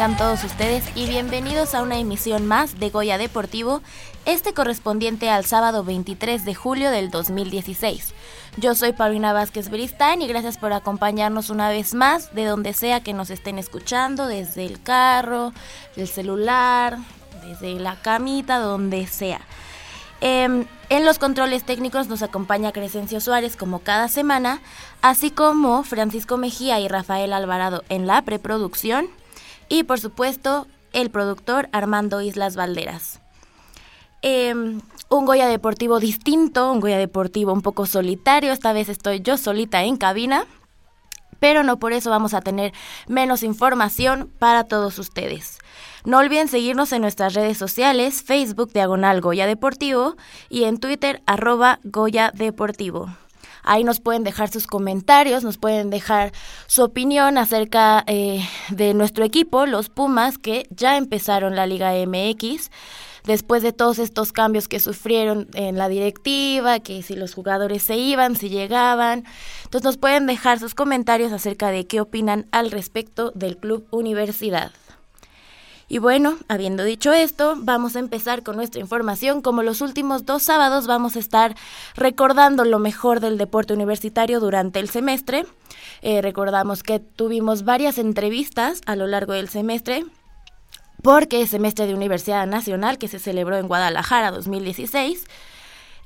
Tengan todos ustedes y bienvenidos a una emisión más de Goya Deportivo, este correspondiente al sábado 23 de julio del 2016. Yo soy Paulina Vázquez Beristain y gracias por acompañarnos una vez más de donde sea que nos estén escuchando, desde el carro, del celular, desde la camita, donde sea. Em, en los controles técnicos nos acompaña Crescencio Suárez como cada semana, así como Francisco Mejía y Rafael Alvarado en la preproducción y por supuesto el productor Armando Islas Valderas. Em, un Goya Deportivo distinto, un Goya Deportivo un poco solitario, esta vez estoy yo solita en cabina, pero no por eso vamos a tener menos información para todos ustedes. No olviden seguirnos en nuestras redes sociales, Facebook Diagonal Goya Deportivo y en Twitter arroba Goya Deportivo. Ahí nos pueden dejar sus comentarios, nos pueden dejar su opinión acerca eh, de nuestro equipo, los Pumas, que ya empezaron la Liga MX después de todos estos cambios que sufrieron en la directiva, que si los jugadores se iban, si llegaban. Entonces nos pueden dejar sus comentarios acerca de qué opinan al respecto del Club Universidad. Y bueno, habiendo dicho esto, vamos a empezar con nuestra información. Como los últimos dos sábados vamos a estar recordando lo mejor del deporte universitario durante el semestre. Eh, recordamos que tuvimos varias entrevistas a lo largo del semestre porque es semestre de Universidad Nacional que se celebró en Guadalajara 2016.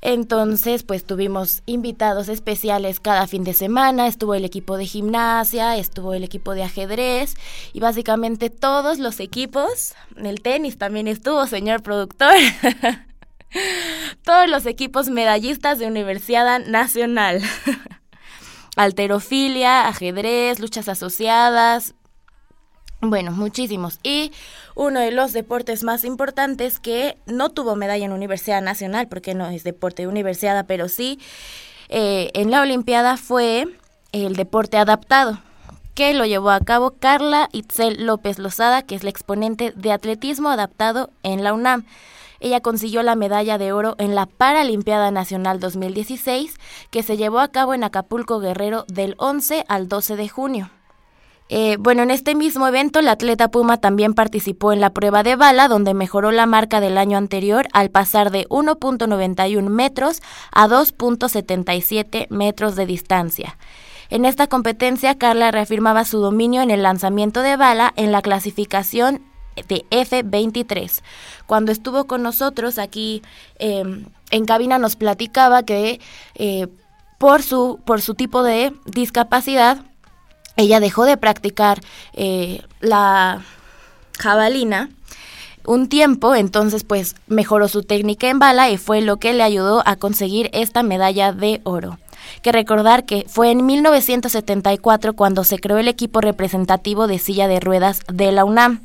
Entonces, pues tuvimos invitados especiales cada fin de semana, estuvo el equipo de gimnasia, estuvo el equipo de ajedrez y básicamente todos los equipos, el tenis también estuvo, señor productor. todos los equipos medallistas de Universidad Nacional. Alterofilia, ajedrez, luchas asociadas, bueno, muchísimos. Y uno de los deportes más importantes que no tuvo medalla en Universidad Nacional, porque no es deporte de universidad, pero sí eh, en la Olimpiada fue el deporte adaptado, que lo llevó a cabo Carla Itzel López Lozada, que es la exponente de atletismo adaptado en la UNAM. Ella consiguió la medalla de oro en la Paralimpiada Nacional 2016, que se llevó a cabo en Acapulco Guerrero del 11 al 12 de junio. Eh, bueno, en este mismo evento, la atleta Puma también participó en la prueba de bala, donde mejoró la marca del año anterior al pasar de 1.91 metros a 2.77 metros de distancia. En esta competencia, Carla reafirmaba su dominio en el lanzamiento de bala en la clasificación de F23. Cuando estuvo con nosotros aquí eh, en cabina nos platicaba que eh, por, su, por su tipo de discapacidad, ella dejó de practicar eh, la jabalina un tiempo, entonces pues mejoró su técnica en bala y fue lo que le ayudó a conseguir esta medalla de oro. Que recordar que fue en 1974 cuando se creó el equipo representativo de silla de ruedas de la UNAM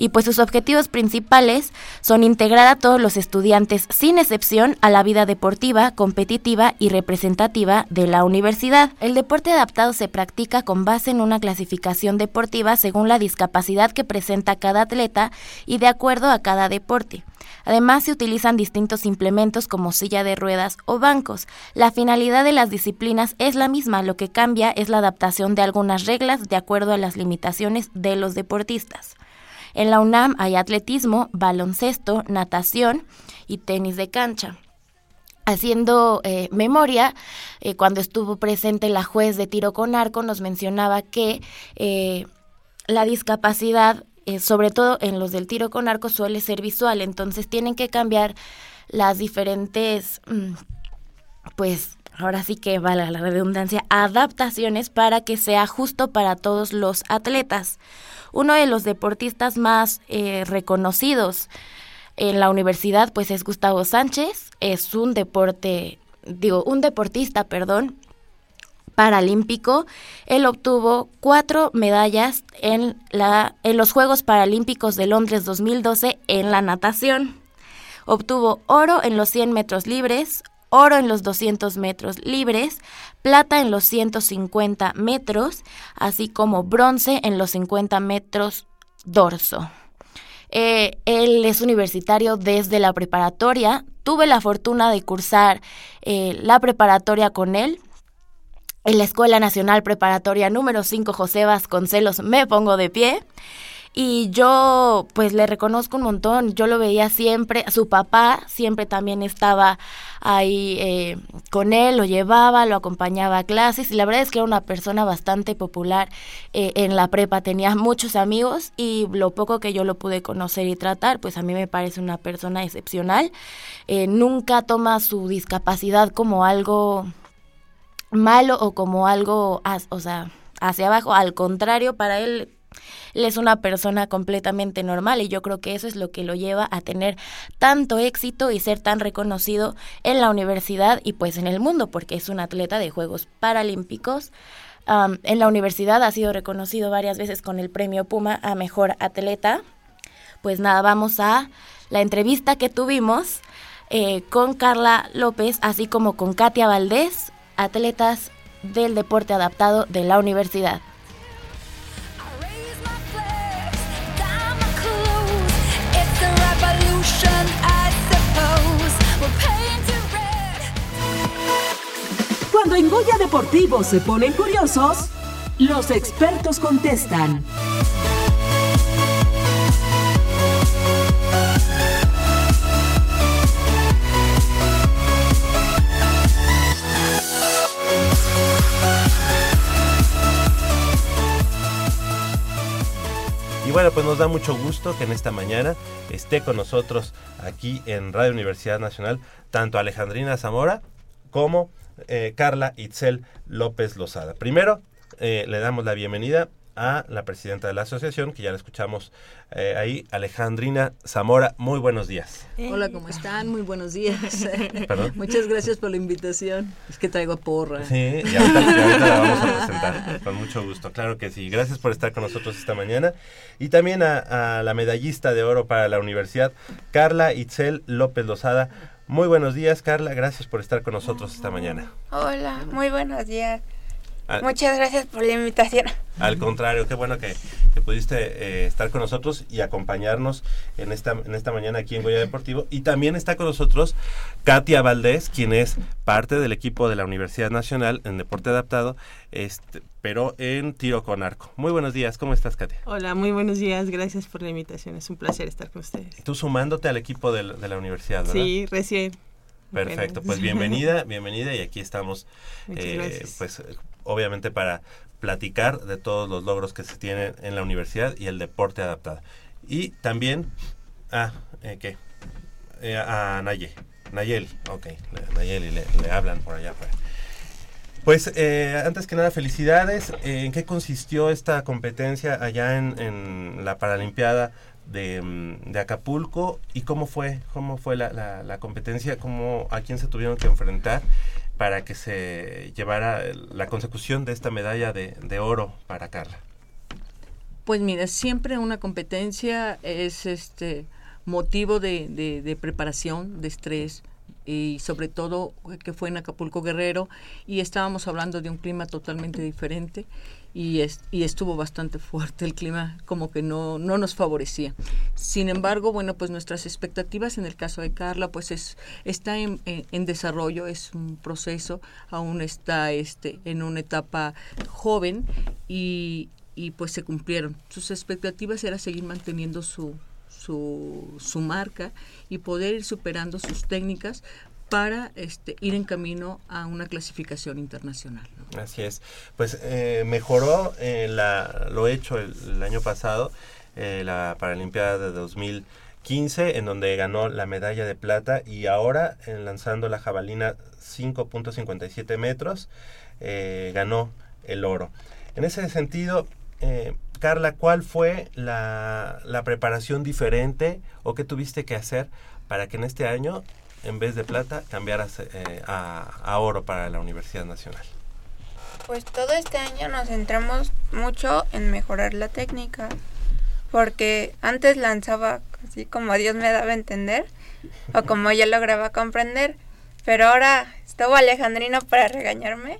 y pues sus objetivos principales son integrar a todos los estudiantes sin excepción a la vida deportiva, competitiva y representativa de la universidad. El deporte adaptado se practica con base en una clasificación deportiva según la discapacidad que presenta cada atleta y de acuerdo a cada deporte. Además, se utilizan distintos implementos como silla de ruedas o bancos. La finalidad de las disciplinas es la misma, lo que cambia es la adaptación de algunas reglas de acuerdo a las limitaciones de los deportistas. En la UNAM hay atletismo, baloncesto, natación y tenis de cancha. Haciendo eh, memoria, eh, cuando estuvo presente la juez de tiro con arco, nos mencionaba que eh, la discapacidad, sobre todo en los del tiro con arco, suele ser visual, entonces tienen que cambiar las diferentes, mm, pues ahora sí que vale la redundancia, adaptaciones para que sea justo para todos los atletas. Uno de los deportistas más eh, reconocidos en la universidad, pues es Gustavo Sánchez, es un deporte, digo, un deportista, perdón, paralímpico. Él obtuvo cuatro medallas en, la, en los Juegos Paralímpicos de Londres 2012 en la natación. Obtuvo oro en los 100 metros libres, oro en los 200 metros libres, plata en los 150 metros, así como bronce en los 50 metros dorso. Eh, él es universitario desde la preparatoria. Tuve la fortuna de cursar eh, la preparatoria con él. En la Escuela Nacional Preparatoria número 5 José Vasconcelos me pongo de pie. Y yo pues le reconozco un montón, yo lo veía siempre, su papá siempre también estaba ahí eh, con él, lo llevaba, lo acompañaba a clases y la verdad es que era una persona bastante popular eh, en la prepa, tenía muchos amigos y lo poco que yo lo pude conocer y tratar, pues a mí me parece una persona excepcional, eh, nunca toma su discapacidad como algo malo o como algo, o sea, hacia abajo, al contrario, para él él es una persona completamente normal y yo creo que eso es lo que lo lleva a tener tanto éxito y ser tan reconocido en la universidad y pues en el mundo, porque es un atleta de Juegos Paralímpicos. en la universidad ha sido reconocido varias veces con el premio Puma a Mejor Atleta. Pues nada, vamos a la entrevista que tuvimos eh, con Carla López, así como con Katia Valdés, atletas del deporte adaptado de la universidad. Cuando en Goya Deportivo se ponen curiosos, los expertos contestan. Y bueno, pues nos da mucho gusto que en esta mañana esté con nosotros aquí en Radio Universidad Nacional tanto Alejandrina Zamora como eh, Carla Itzel López Lozada. Primero, eh, le damos la bienvenida a la presidenta de la asociación, que ya la escuchamos eh, ahí, Alejandrina Zamora. Muy buenos días. Hola, ¿cómo están? Muy buenos días. Muchas gracias por la invitación. Es que traigo porra. Sí, y ahorita, la vamos a presentar con mucho gusto. Claro que sí. Gracias por estar con nosotros esta mañana. Y también a, a la medallista de oro para la universidad, Carla Itzel López Lozada. Muy buenos días, Carla. Gracias por estar con nosotros esta mañana. Hola, muy buenos días. Muchas gracias por la invitación. Al contrario, qué bueno que, pudiste eh, estar con nosotros y acompañarnos en esta, en esta mañana aquí en Goya Deportivo. Y también está con nosotros Katia Valdés, quien es parte del equipo de la Universidad Nacional en Deporte Adaptado, este, pero en tiro con arco. Muy buenos días, ¿cómo estás, Katia? Hola, muy buenos días, gracias por la invitación, es un placer estar con ustedes. Tú sumándote al equipo de, la universidad, ¿verdad? Sí, recién. Perfecto, pues bienvenida, bienvenida y aquí estamos, eh, pues obviamente para platicar de todos los logros que se tienen en la universidad y el deporte adaptado. Y también a, eh, ¿qué? Eh, a Naye, Nayeli, ok, Nayeli, le, hablan por allá Pues eh, antes que nada, felicidades. ¿En qué consistió esta competencia allá en, la Paralimpiada de, mm, de, Acapulco? ¿Y cómo fue? ¿Cómo fue la, la, la competencia? ¿Cómo, ¿A quién se tuvieron que enfrentar? Para que se llevara la consecución de esta medalla de, oro para Carla? Pues mira, siempre una competencia es este motivo de, preparación, de estrés, y sobre todo que fue en Acapulco Guerrero y estábamos hablando de un clima totalmente diferente y, y estuvo bastante fuerte el clima, como que no, no nos favorecía. Sin embargo, bueno, pues nuestras expectativas en el caso de Carla, pues es, está en, desarrollo, es un proceso, aún está este, en una etapa joven y, y pues se cumplieron. Sus expectativas era seguir manteniendo su, su, su marca y poder ir superando sus técnicas para este, ir en camino a una clasificación internacional. Así es. Pues eh, mejoró eh, la, lo hecho el, año pasado, eh, la Paralimpiada de 2015, en donde ganó la medalla de plata y ahora, en lanzando la jabalina 5.57 metros, ganó el oro. En ese sentido, Carla, ¿cuál fue la, la preparación diferente o qué tuviste que hacer para que en este año en vez de plata, cambiaras eh, a, oro para la Universidad Nacional? Pues todo este año nos centramos mucho en mejorar la técnica, porque antes lanzaba así como Dios me daba a entender, o como yo lograba comprender, pero ahora estuvo Alejandrino para regañarme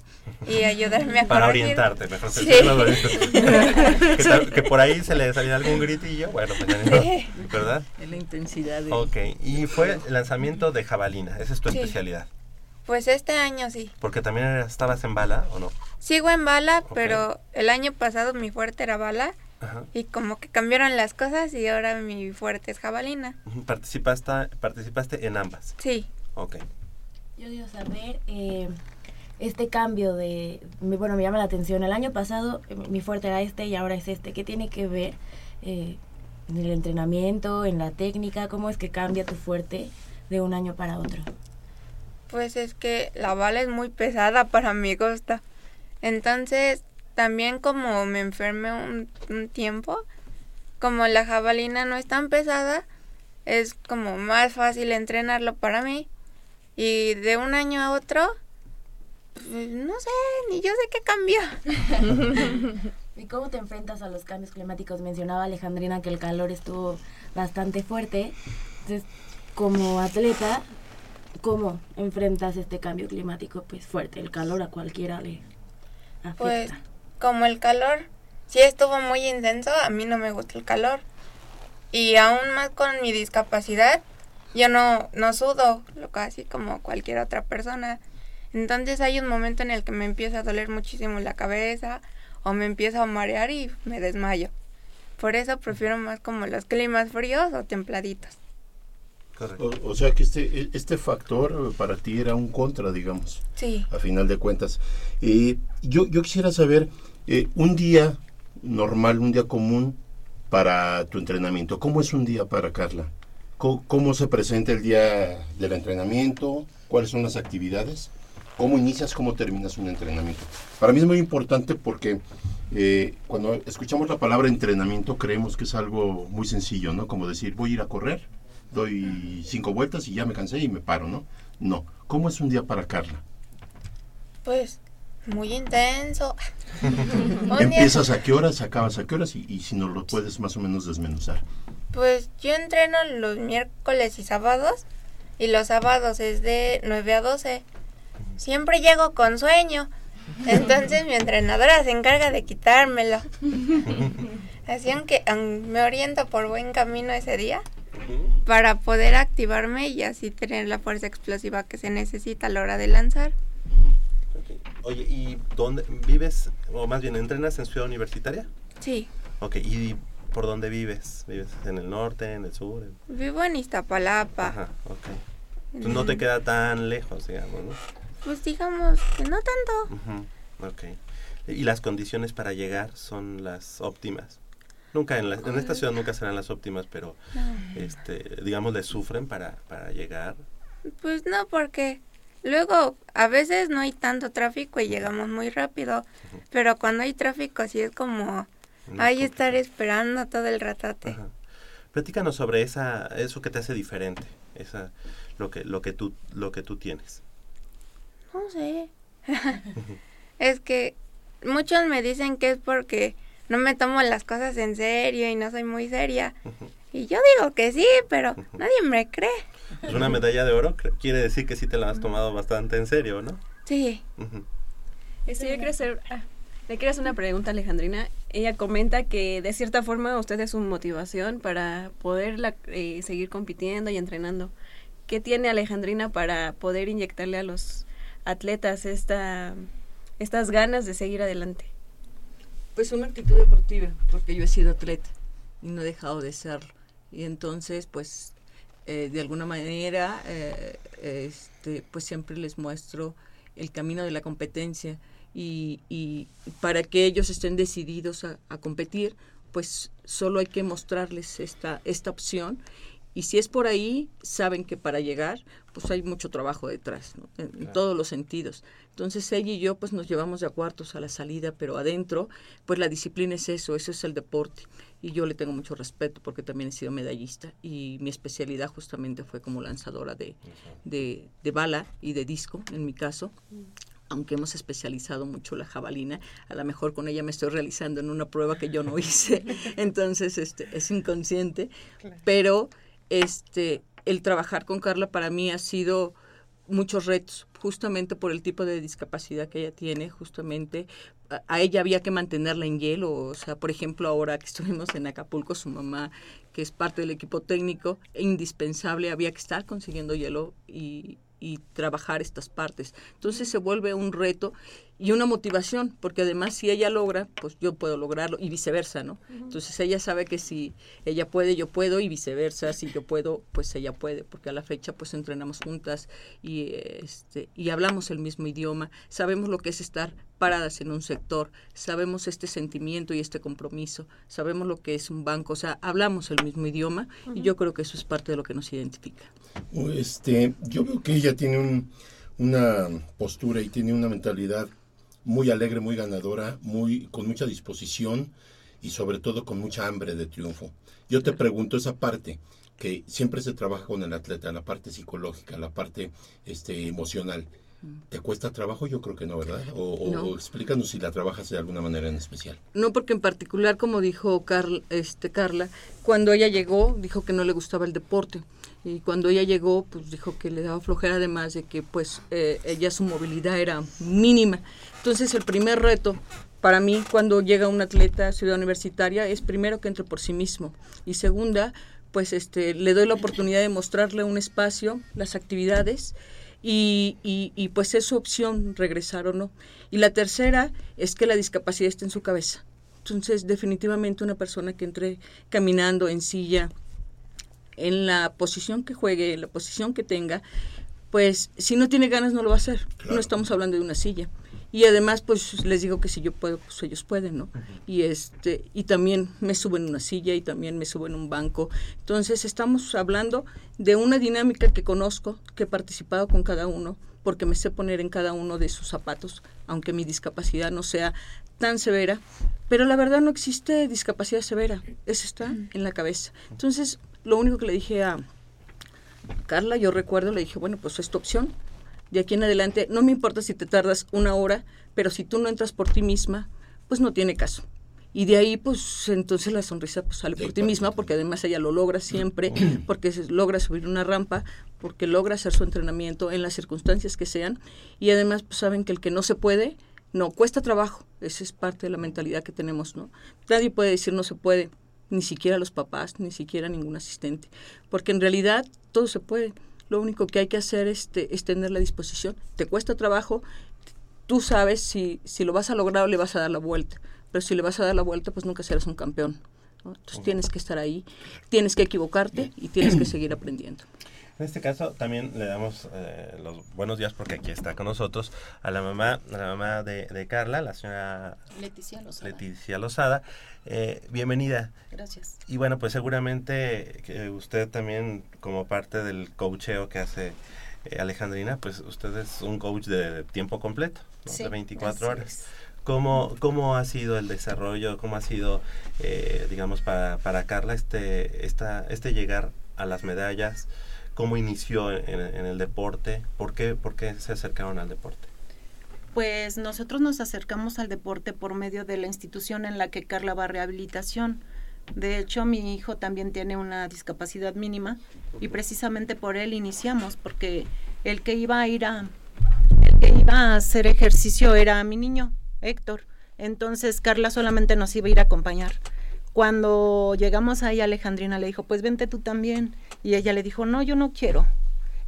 y ayudarme a Para orientarte, mejor sí. que, por ahí se le salía algún gritillo, bueno, pues ¿verdad? En la intensidad. De... Ok, y fue el lanzamiento de jabalina, esa es tu especialidad. Pues este año sí. Porque también estabas en bala, ¿o no? Sigo en bala, pero el año pasado mi fuerte era bala. Y como que cambiaron las cosas y ahora mi fuerte es jabalina. ¿Participaste, participaste en ambas? Sí. Ok. Yo quiero saber eh, este cambio de, bueno, me llama la atención. El año pasado eh, mi fuerte era este y ahora es este. ¿Qué tiene que ver eh, en el entrenamiento, en la técnica? ¿Cómo es que cambia tu fuerte de un año para otro? Pues es que la bala es muy pesada para mi costa. Entonces, también como me enfermé un, un tiempo, como la jabalina no es tan pesada, es como más fácil entrenarlo para mí. Y de un año a otro, pues, no sé, ni yo sé qué cambió. ¿Y cómo te enfrentas a los cambios climáticos? Mencionaba Alejandrina que el calor estuvo bastante fuerte. Entonces, como atleta, ¿cómo enfrentas este cambio climático? Pues fuerte, el calor a cualquiera le afecta. Pues como el calor sí estuvo muy intenso, a mí no me gusta el calor. Y aún más con mi discapacidad, yo no, no sudo, lo casi como cualquier otra persona. Entonces hay un momento en el que me empieza a doler muchísimo la cabeza o me empiezo a marear y me desmayo. Por eso prefiero más como los climas fríos o templaditos. O, sea que este, este factor para ti era un contra, digamos. Sí. A final de cuentas. y yo, yo quisiera saber, eh, un día normal, un día común para tu entrenamiento, ¿cómo es un día para Carla? ¿Cómo, se presenta el día del entrenamiento? ¿Cuáles son las actividades? ¿Cómo inicias, cómo terminas un entrenamiento? Para mí es muy importante porque eh, cuando escuchamos la palabra entrenamiento creemos que es algo muy sencillo, ¿no? Como decir, voy a ir a correr, doy cinco vueltas y ya me cansé y me paro, ¿no? No. ¿Cómo es un día para Carla? Pues muy intenso. ¿Empiezas a qué horas, acabas a qué horas y, y si nos lo puedes más o menos desmenuzar? Pues yo entreno los miércoles y sábados y los sábados es de 9 a 12. Siempre llego con sueño. Entonces mi entrenadora se encarga de quitármelo. Así aunque me oriento por buen camino ese día para poder activarme y así tener la fuerza explosiva que se necesita a la hora de lanzar. Oye, ¿y dónde vives, o más bien entrenas en Ciudad Universitaria? Sí. Ok, ¿y ¿Por dónde vives? ¿Vives en el norte, en el sur? Vivo en Iztapalapa. Ajá, ok. Pues no te queda tan lejos, digamos, ¿no? Pues digamos que no tanto. Uh Ok. ¿Y las condiciones para llegar son las óptimas? Nunca, en, en esta ciudad nunca serán las óptimas, pero, este, digamos, le sufren para, para llegar. Pues no, porque luego a veces no hay tanto tráfico y llegamos muy rápido, pero cuando hay tráfico sí es como Ahí estar esperando todo el ratate. Platícanos sobre esa, eso que te hace diferente, esa, lo que, lo que tú, lo que tú tienes. No sé. es que muchos me dicen que es porque no me tomo las cosas en serio y no soy muy seria. Y yo digo que sí, pero nadie me cree. Es una medalla de oro, quiere decir que sí te la has tomado bastante en serio, ¿no? Sí. Estoy yo quiero hacer, ah, le quiero hacer una pregunta, Alejandrina. Ella comenta que de cierta forma usted es su motivación para poder eh, seguir compitiendo y entrenando. ¿Qué tiene Alejandrina para poder inyectarle a los atletas esta, estas ganas de seguir adelante? Pues una actitud deportiva, porque yo he sido atleta y no he dejado de serlo. Y entonces, pues, eh, de alguna manera, eh, este, pues siempre les muestro el camino de la competencia y, y para que ellos estén decididos a, a, competir, pues solo hay que mostrarles esta, esta opción y si es por ahí, saben que para llegar, pues hay mucho trabajo detrás, en, todos los sentidos. Entonces ella y yo pues nos llevamos de a cuartos a la salida, pero adentro, pues la disciplina es eso, eso es el deporte. Y yo le tengo mucho respeto porque también he sido medallista y mi especialidad justamente fue como lanzadora de, de, de bala y de disco, en mi caso. Aunque hemos especializado mucho la jabalina, a lo mejor con ella me estoy realizando en una prueba que yo no hice, entonces este, es inconsciente, pero este, el trabajar con Carla para mí ha sido muchos retos, justamente por el tipo de discapacidad que ella tiene, justamente a, ella había que mantenerla en hielo, o sea, por ejemplo, ahora que estuvimos en Acapulco, su mamá, que es parte del equipo técnico, indispensable, había que estar consiguiendo hielo y, y trabajar estas partes. Entonces se vuelve un reto y una motivación, porque además si ella logra, pues yo puedo lograrlo y viceversa, ¿no? Entonces ella sabe que si ella puede, yo puedo y viceversa, si yo puedo, pues ella puede, porque a la fecha pues entrenamos juntas y este y hablamos el mismo idioma, sabemos lo que es estar paradas en un sector, sabemos este sentimiento y este compromiso, sabemos lo que es un banco, o sea, hablamos el mismo idioma y yo creo que eso es parte de lo que nos identifica. Este, yo veo que ella tiene un, una postura y tiene una mentalidad muy alegre, muy ganadora, muy con mucha disposición y sobre todo con mucha hambre de triunfo. Yo te pregunto esa parte que siempre se trabaja con el atleta, la parte psicológica, la parte este emocional. ¿Te cuesta trabajo? Yo creo que no, ¿verdad? O, explícanos si la trabajas de alguna manera en especial. No, porque en particular, como dijo este, Carla, cuando ella llegó, dijo que no le gustaba el deporte. Y cuando ella llegó, pues dijo que le daba flojera, además de que pues eh, ella su movilidad era mínima. Entonces el primer reto para mí cuando llega un atleta a ciudad universitaria es primero que entre por sí mismo y segunda pues este le doy la oportunidad de mostrarle un espacio, las actividades y, y, pues es su opción regresar o no. Y la tercera es que la discapacidad esté en su cabeza. Entonces definitivamente una persona que entre caminando en silla, en la posición que juegue, en la posición que tenga, pues si no tiene ganas no lo va a hacer. No estamos hablando de una silla y además pues les digo que si yo puedo pues ellos pueden no y este y también me subo en una silla y también me subo en un banco. Entonces estamos hablando de una dinámica que conozco que he participado con cada uno porque me sé poner en cada uno de sus zapatos aunque mi discapacidad no sea tan severa. Pero la verdad no existe discapacidad severa. Eso está en la cabeza. Entonces lo único que le dije a Carla yo recuerdo le dije bueno pues es tu opción de aquí en adelante, no me importa si te tardas una hora, pero si tú no entras por ti misma, pues no tiene caso. Y de ahí, pues entonces la sonrisa pues, sale por ti misma, porque además ella lo logra siempre, porque logra subir una rampa, porque logra hacer su entrenamiento en las circunstancias que sean. Y además, pues saben que el que no se puede, no, cuesta trabajo. Esa es parte de la mentalidad que tenemos, ¿no? Nadie puede decir no se puede, ni siquiera los papás, ni siquiera ningún asistente, porque en realidad todo se puede lo único que hay que hacer es, es tener la disposición. Te cuesta trabajo, tú sabes si, si lo vas a lograr o le vas a dar la vuelta, pero si le vas a dar la vuelta, pues nunca serás un campeón. Entonces tienes que estar ahí, tienes que equivocarte y tienes que seguir aprendiendo. En este caso también le damos eh, los buenos días porque aquí está con nosotros a la mamá, a la mamá de, Carla, la señora Leticia Lozada. Leticia Lozada. Eh, bienvenida. Gracias. Y bueno, pues seguramente que usted también como parte del coacheo que hace eh, Alejandrina, pues usted es un coach de tiempo completo, de 24 horas. ¿Cómo, ¿Cómo ha sido el desarrollo, cómo ha sido, digamos, para, para Carla este, esta, este llegar a las medallas? Cómo inició en, el deporte, ¿Por qué, ¿por qué se acercaron al deporte? Pues nosotros nos acercamos al deporte por medio de la institución en la que Carla va a rehabilitación. De hecho, mi hijo también tiene una discapacidad mínima y precisamente por él iniciamos, porque el que iba a ir a, el que iba a hacer ejercicio era mi niño, Héctor. Entonces Carla solamente nos iba a ir a acompañar. Cuando llegamos ahí, Alejandrina le dijo, pues vente tú también. Y ella le dijo, no, yo no quiero.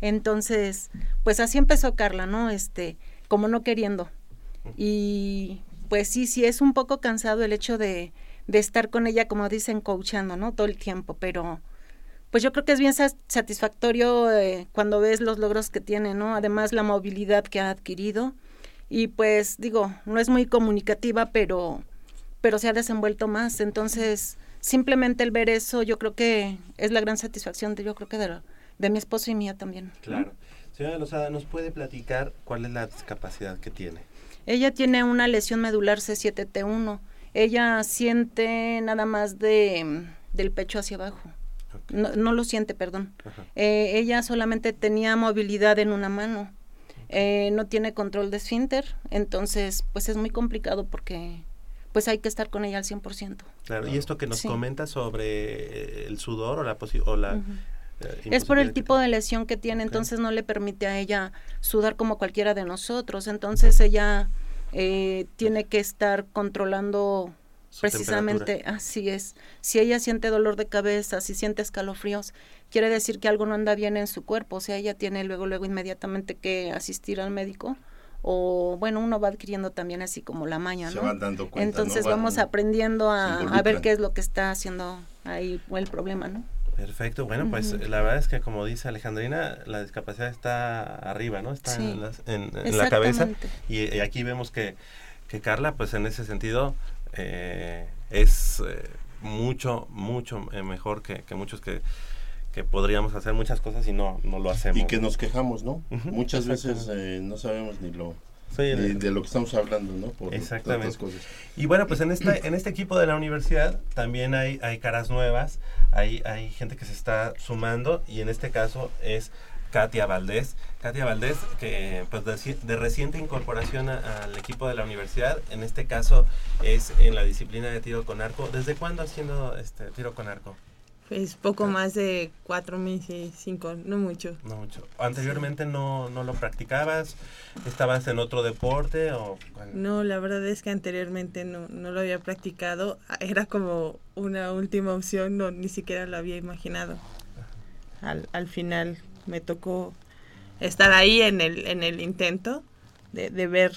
Entonces, pues así empezó Carla, ¿no? Este, como no queriendo. Y pues sí, sí, es un poco cansado el hecho de, de estar con ella, como dicen, coachando, ¿no? Todo el tiempo, pero pues yo creo que es bien satisfactorio eh, cuando ves los logros que tiene, ¿no? Además la movilidad que ha adquirido y pues digo, no es muy comunicativa, pero pero se ha desenvuelto más, entonces simplemente el ver eso yo creo que es la gran satisfacción de yo creo que de, de mi esposo y mía también. Claro. Señora Lozada, ¿nos puede platicar cuál es la discapacidad que tiene? Ella tiene una lesión medular C7T1. Ella siente nada más de del pecho hacia abajo. No, no, lo siente, perdón. Eh, ella solamente tenía movilidad en una mano. Eh, no tiene control de esfínter, entonces pues es muy complicado porque pues hay que estar con ella al 100%. Claro, y esto que nos comenta sobre el sudor o la, o la eh, es por el tipo de lesión que tiene, entonces no le permite a ella sudar como cualquiera de nosotros, entonces ella eh, tiene que estar controlando precisamente, así es, si ella siente dolor de cabeza, si siente escalofríos, quiere decir que algo no anda bien en su cuerpo, o sea, ella tiene luego, luego inmediatamente que asistir al médico o bueno, uno va adquiriendo también así como la maña, ¿no? Entonces vamos aprendiendo a, a, ver qué es lo que está haciendo ahí o el problema, ¿no? Perfecto, bueno, pues la verdad es que como dice Alejandrina, la discapacidad está arriba, ¿no? Está en, la cabeza. Y, aquí vemos que, que, Carla, pues en ese sentido, eh, es eh, mucho, mucho eh, mejor que, muchos que, que podríamos hacer muchas cosas y no, no lo hacemos. Y que nos quejamos, ¿no? Muchas veces no sabemos ni lo de, lo que estamos hablando, ¿no? Por Exactamente. Cosas. Y bueno, pues en este, en este equipo de la universidad también hay, hay caras nuevas, hay, hay gente que se está sumando y en este caso es Katia Valdés. Katia Valdés, que pues de, reciente incorporación al equipo de la universidad, en este caso es en la disciplina de tiro con arco. ¿Desde cuándo haciendo este tiro con arco? Es poco más de cuatro meses, cinco, no mucho. No mucho. ¿Anteriormente no, no lo practicabas? ¿Estabas en otro deporte? o No, la verdad es que anteriormente no, no lo había practicado. Era como una última opción, no ni siquiera lo había imaginado. Al, al final me tocó estar ahí en el, en el intento de, de ver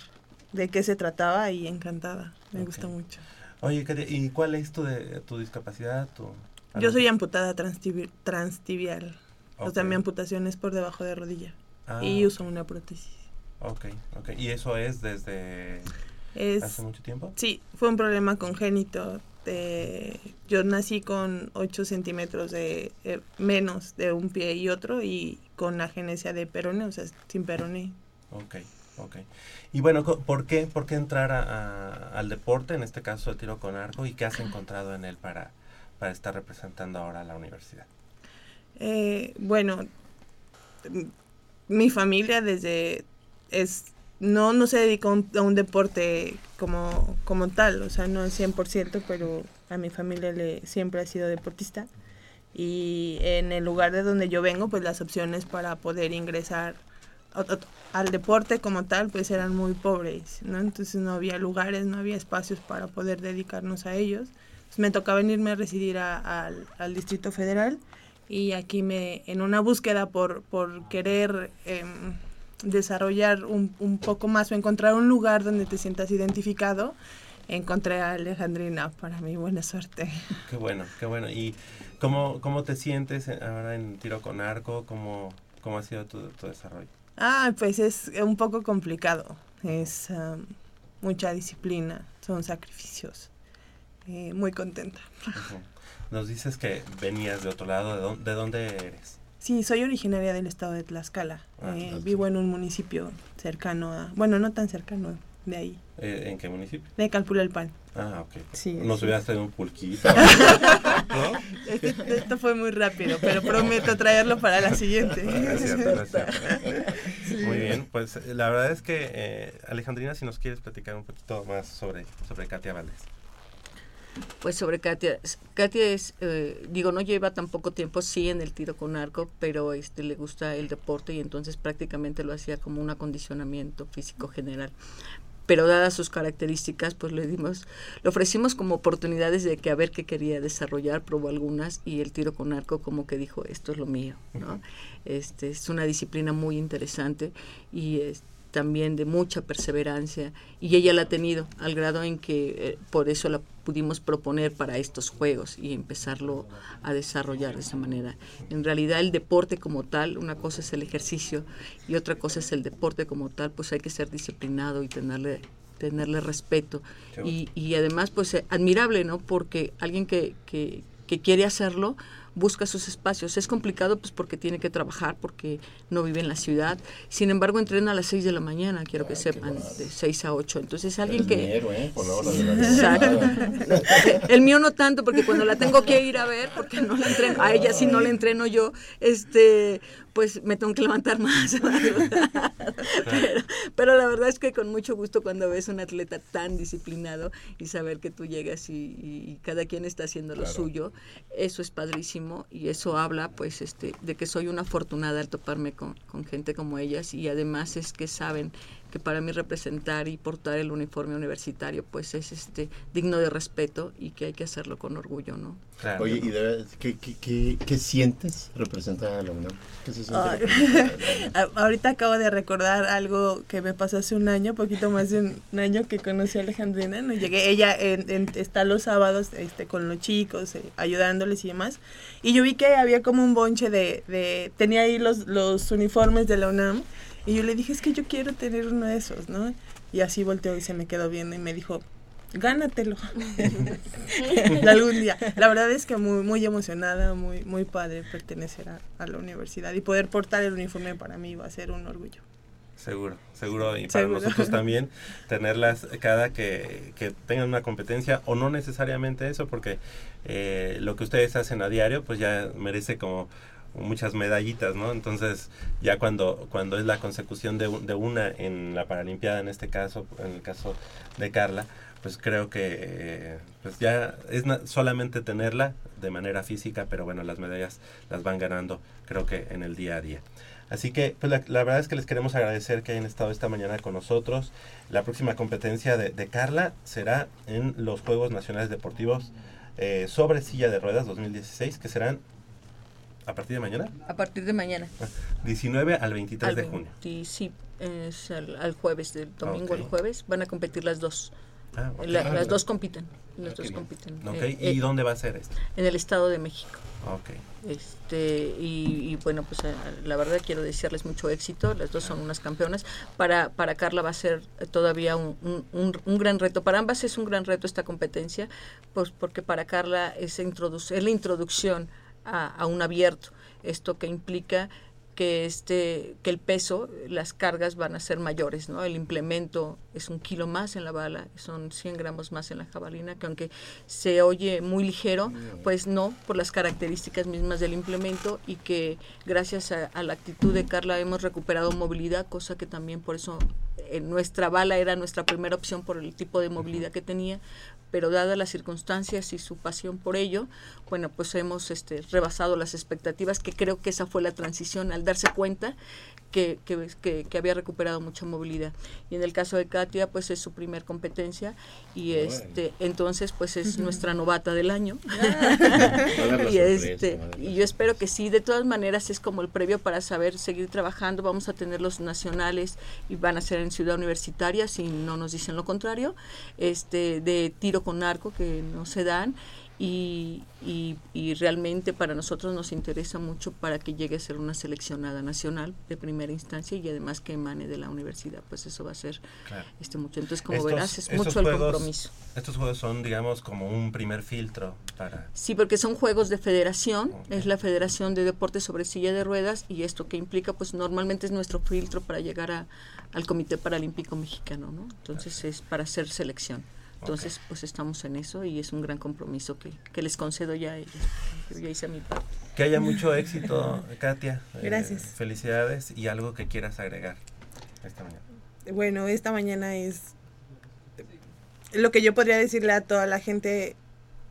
de qué se trataba y encantada. Me gusta mucho. Oye, ¿y cuál es tu, de, tu discapacidad? Tu... Yo soy amputada transtibial. O sea, mi amputación es por debajo de rodilla. Ah, y uso una prótesis. Ok, ok. ¿Y eso es desde hace mucho tiempo? Sí, fue un problema congénito. De, yo nací con 8 centímetros de eh, menos de un pie y otro y con la genesia de perone, o sea, sin perone. Ok, ok. Y bueno, ¿por qué, por qué entrar al deporte, en este caso el tiro con arco, y qué has encontrado en él para, para estar representando ahora a la universidad? Eh, bueno, mi familia desde es no no se dedicó a un, deporte como como tal, o sea, no al 100%, pero a mi familia le siempre ha sido deportista y en el lugar de donde yo vengo, pues las opciones para poder ingresar al deporte como tal, pues eran muy pobres, ¿no? Entonces no había lugares, no había espacios para poder dedicarnos a ellos me tocaba venirme a residir al, Distrito Federal y aquí me, en una búsqueda por, por querer em, desarrollar un, un, poco más o encontrar un lugar donde te sientas identificado, encontré a Alejandrina, para mi buena suerte. Qué bueno, qué bueno. ¿Y cómo, cómo te sientes ahora en tiro con arco? ¿Cómo, cómo ha sido tu, tu desarrollo? Ah, pues es un poco complicado. Es mucha disciplina, son sacrificios. Eh, muy contenta. Nos dices que venías de otro lado, ¿de dónde, eres? Sí, soy originaria del estado de Tlaxcala. Ah, eh, vivo en un municipio cercano a, bueno, no tan cercano de ahí. Eh, ¿En qué municipio? De Calpulalpan. Ah, ok. Sí, Nos hubieras traído un pulquito. esto fue muy rápido, pero prometo traerlo para la siguiente. Muy bien, pues la verdad es que, Alejandrina, si nos quieres platicar un poquito más sobre, sobre Katia Valdés. Pues sobre Katia, Katia es, eh, digo, no lleva tan poco tiempo, sí, en el tiro con arco, pero este le gusta el deporte y entonces prácticamente lo hacía como un acondicionamiento físico general. Pero dadas sus características, pues le dimos, le ofrecimos como oportunidades de que a ver qué quería desarrollar, probó algunas y el tiro con arco como que dijo, esto es lo mío, ¿no? Este es una disciplina muy interesante y este también de mucha perseverancia y ella la ha tenido al grado en que eh, por eso la pudimos proponer para estos juegos y empezarlo a desarrollar de esa manera. En realidad el deporte como tal, una cosa es el ejercicio y otra cosa es el deporte como tal, pues hay que ser disciplinado y tenerle tenerle respeto y, y, además pues eh, admirable, ¿no? Porque alguien que, que, que quiere hacerlo, busca sus espacios. Es complicado pues porque tiene que trabajar, porque no vive en la ciudad. Sin embargo, entrena a las 6 de la mañana, quiero que sepan, de 6 a 8. Entonces, alguien que... ¿eh? El mío no tanto, porque cuando la tengo que ir a ver, porque no la entreno, a ella sí no la entreno yo, este, pues me tengo que levantar más. pero, pero, la verdad es que con mucho gusto cuando ves un atleta tan disciplinado y saber que tú llegas y, cada quien está haciendo lo suyo, eso es padrísimo y eso habla pues este de que soy una afortunada al toparme con, con gente como ellas y además es que saben que para mí representar y portar el uniforme universitario pues es este digno de respeto y que hay que hacerlo con orgullo, ¿no? Oye, ¿y de ¿qué, qué, qué, sientes representar a la UNAM? ¿Qué se siente Ahorita acabo de recordar algo que me pasó hace un año, poquito más de un año que conocí a Alejandrina, no llegué, ella está los sábados este, con los chicos, eh, ayudándoles y demás, y yo vi que había como un bonche de, de tenía ahí los, los uniformes de la UNAM, y yo le dije, es que yo quiero tener uno de esos, ¿no? Y así volteó y se me quedó viendo y me dijo, gánatelo algún día. La verdad es que muy, muy emocionada, muy, muy padre pertenecer a, la universidad y poder portar el uniforme para mí va a ser un orgullo. Seguro, seguro, y para nosotros también tenerlas cada que, que, tengan una competencia o no necesariamente eso, porque eh, lo que ustedes hacen a diario pues ya merece como muchas medallitas, ¿no? Entonces, ya cuando, cuando es la consecución de, de, una en la Paralimpiada, en este caso, en el caso de Carla, pues creo que pues ya es solamente tenerla de manera física, pero bueno, las medallas las van ganando, creo que en el día a día. Así que, pues la, verdad es que les queremos agradecer que hayan estado esta mañana con nosotros. La próxima competencia de, de Carla será en los Juegos Nacionales Deportivos eh, sobre silla de ruedas 2016, que serán ¿A partir de mañana? A partir de mañana. 19 al 23 de junio. Sí, es al, jueves, del domingo al jueves, van a competir las dos. Ah, las dos compiten. Las dos compiten. Okay. Eh, ¿Y eh, dónde va a ser esto? En el Estado de México. Okay. Este, y, bueno, pues eh, la verdad quiero desearles mucho éxito. Las dos son unas campeonas. Para, para Carla va a ser todavía un, un, un, gran reto. Para ambas es un gran reto esta competencia, pues porque para Carla es, introducir, es la introducción a, un abierto. Esto que implica que este que el peso las cargas van a ser mayores no el implemento es un kilo más en la bala son 100 gramos más en la jabalina que aunque se oye muy ligero pues no por las características mismas del implemento y que gracias a, a la actitud de Carla hemos recuperado movilidad cosa que también por eso en eh, nuestra bala era nuestra primera opción por el tipo de movilidad que tenía pero dadas las circunstancias y su pasión por ello, bueno, pues hemos este, rebasado las expectativas, que creo que esa fue la transición al darse cuenta que, que, que, había recuperado mucha movilidad. Y en el caso de Katia, pues es su primer competencia y este entonces pues es nuestra novata del año. y este y yo espero que sí, de todas maneras es como el previo para saber seguir trabajando, vamos a tener los nacionales y van a ser en Ciudad Universitaria si no nos dicen lo contrario, este de tiro con arco que no se dan y, y, realmente para nosotros nos interesa mucho para que llegue a ser una seleccionada nacional de primera instancia y además que emane de la universidad, pues eso va a ser este mucho. Entonces, como verás, es mucho el compromiso. Estos juegos son, digamos, como un primer filtro para... Sí, porque son juegos de federación, es la Federación de Deportes sobre Silla de Ruedas y esto que implica, pues normalmente es nuestro filtro para llegar a, al Comité Paralímpico Mexicano, ¿no? Entonces es para hacer selección. Entonces, pues estamos en eso y es un gran compromiso que, que les concedo ya a ellos. Yo ya hice mi parte. Que haya mucho éxito, Katia. Eh, Gracias. felicidades y algo que quieras agregar esta mañana. Bueno, esta mañana es lo que yo podría decirle a toda la gente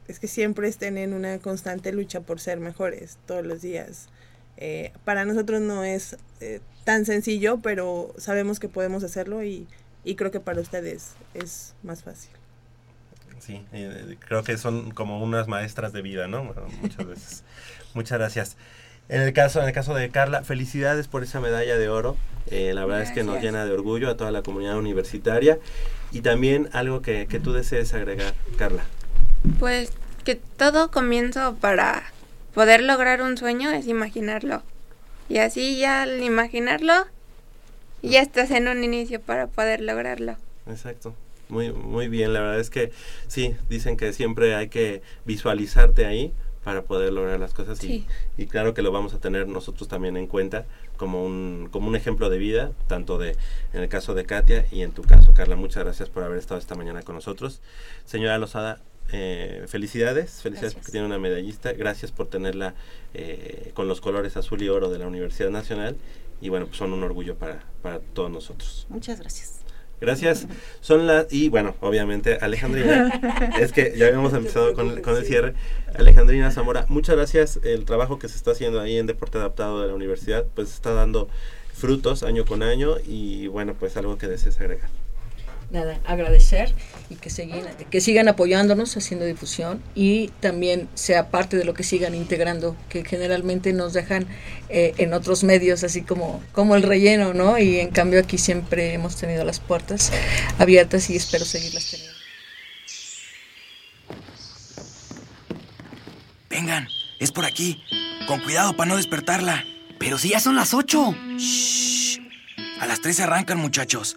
es que siempre estén en una constante lucha por ser mejores todos los días. Eh, para nosotros no es eh, tan sencillo, pero sabemos que podemos hacerlo y, y creo que para ustedes es más fácil sí, eh, creo que son como unas maestras de vida, ¿no? muchas veces. Muchas gracias. En el caso, en el caso de Carla, felicidades por esa medalla de oro. Eh, la verdad es que nos llena de orgullo a toda la comunidad universitaria. Y también algo que, que tú desees agregar, Carla. Pues que todo comienzo para poder lograr un sueño es imaginarlo. Y así ya al imaginarlo, ya estás en un inicio para poder lograrlo. Exacto. Muy, muy bien, la verdad es que sí, dicen que siempre hay que visualizarte ahí para poder lograr las cosas y, Sí. y claro que lo vamos a tener nosotros también en cuenta como un, como un ejemplo de vida, tanto de en el caso de Katia y en tu caso, Carla. Muchas gracias por haber estado esta mañana con nosotros. Señora Lozada, eh, felicidades, felicidades Gracias. porque tiene una medallista, gracias por tenerla eh, con los colores azul y oro de la Universidad Nacional y bueno, pues son un orgullo para, para todos nosotros. Muchas gracias. Gracias. Son las y bueno, obviamente Alejandrina, es que ya habíamos empezado con, el- con el cierre. Alejandrina Zamora, muchas gracias. El trabajo que se está haciendo ahí en Deporte Adaptado de la universidad, pues está dando frutos año con año y bueno, pues algo que desees agregar. Nada, agradecer y que, sigan, apoyándonos, haciendo difusión y también sea parte de lo que sigan integrando, que generalmente nos dejan eh, en otros medios, así como, como el relleno, ¿no? Y en cambio aquí siempre hemos tenido las puertas abiertas y espero seguirlas teniendo. Vengan, es por aquí. Con cuidado para no despertarla. Pero si ya son las ocho. Shh. A las tres arrancan, muchachos.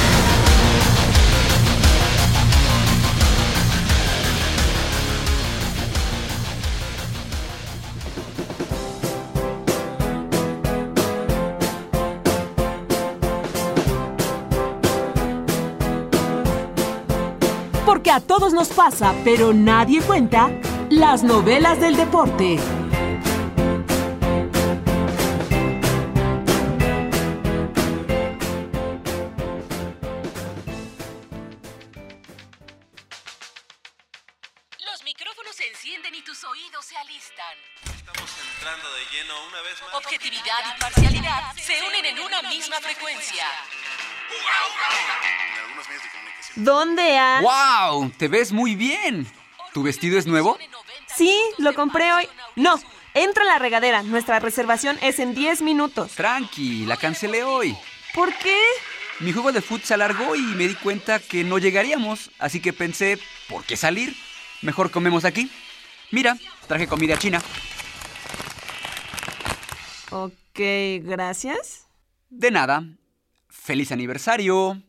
Porque a todos nos pasa, pero nadie cuenta, las novelas del deporte. ¿Dónde ha...? ¡Wow! Te ves muy bien. ¿Tu vestido es nuevo? Sí, lo compré hoy. No, entra a la regadera. Nuestra reservación es en 10 minutos. Tranqui, la cancelé hoy. ¿Por qué? Mi juego de fútbol se alargó y me di cuenta que no llegaríamos, así que pensé, ¿por qué salir? Mejor comemos aquí. Mira, traje comida china. Ok, gracias. De nada. ¡Feliz aniversario!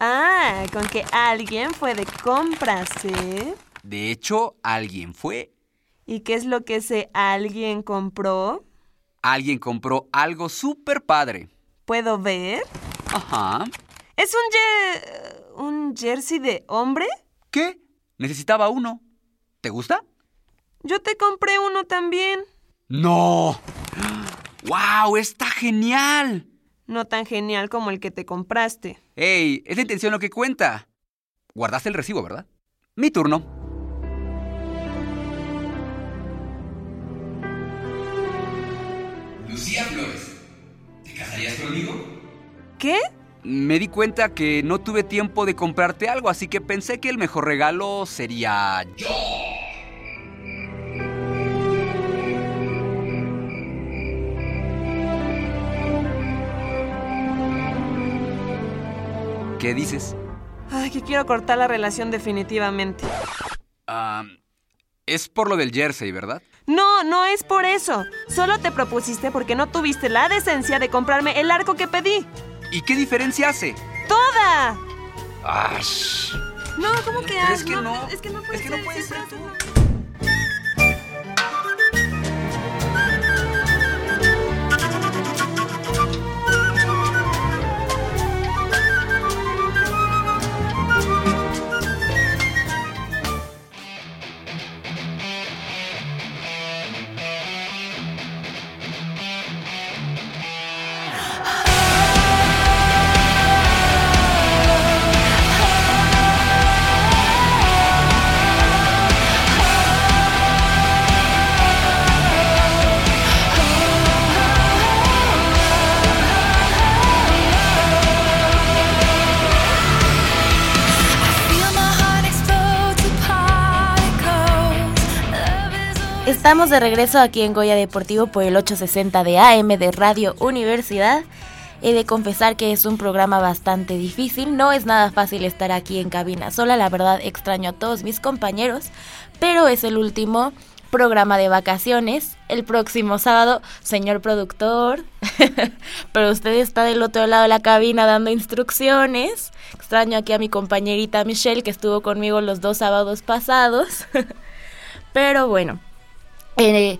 Ah, con que alguien fue de compras, ¿eh? De hecho, alguien fue. ¿Y qué es lo que ese alguien compró? Alguien compró algo súper padre. ¿Puedo ver? Ajá. ¿Es un un jersey de hombre? ¿Qué? Necesitaba uno. ¿Te gusta? Yo te compré uno también. ¡No! ¡Wow! ¡Está genial! No tan genial como el que te compraste. ¡Ey! Es la intención lo que cuenta. Guardaste el recibo, ¿verdad? Mi turno. Lucía Flores, ¿te casarías conmigo? ¿Qué? Me di cuenta que no tuve tiempo de comprarte algo, así que pensé que el mejor regalo sería yo. ¿Qué dices? Ay, que quiero cortar la relación definitivamente. Ah, es por lo del jersey, ¿verdad? No, no es por eso. Solo te propusiste porque no tuviste la decencia de comprarme el arco que pedí. ¿Y qué diferencia hace? ¡Toda! ¡Ash! No, ¿cómo que Pero es que no. Es que no puede Es que no ser, puede siempre ser Estamos de regreso aquí en Goya Deportivo por el 860 de AM de Radio Universidad. He de confesar que es un programa bastante difícil, no es nada fácil estar aquí en cabina sola, la verdad extraño a todos mis compañeros, pero es el último programa de vacaciones. El próximo sábado, señor productor, pero usted está del otro lado de la cabina dando instrucciones. Extraño aquí a mi compañerita Michelle que estuvo conmigo los dos sábados pasados. pero bueno, eh,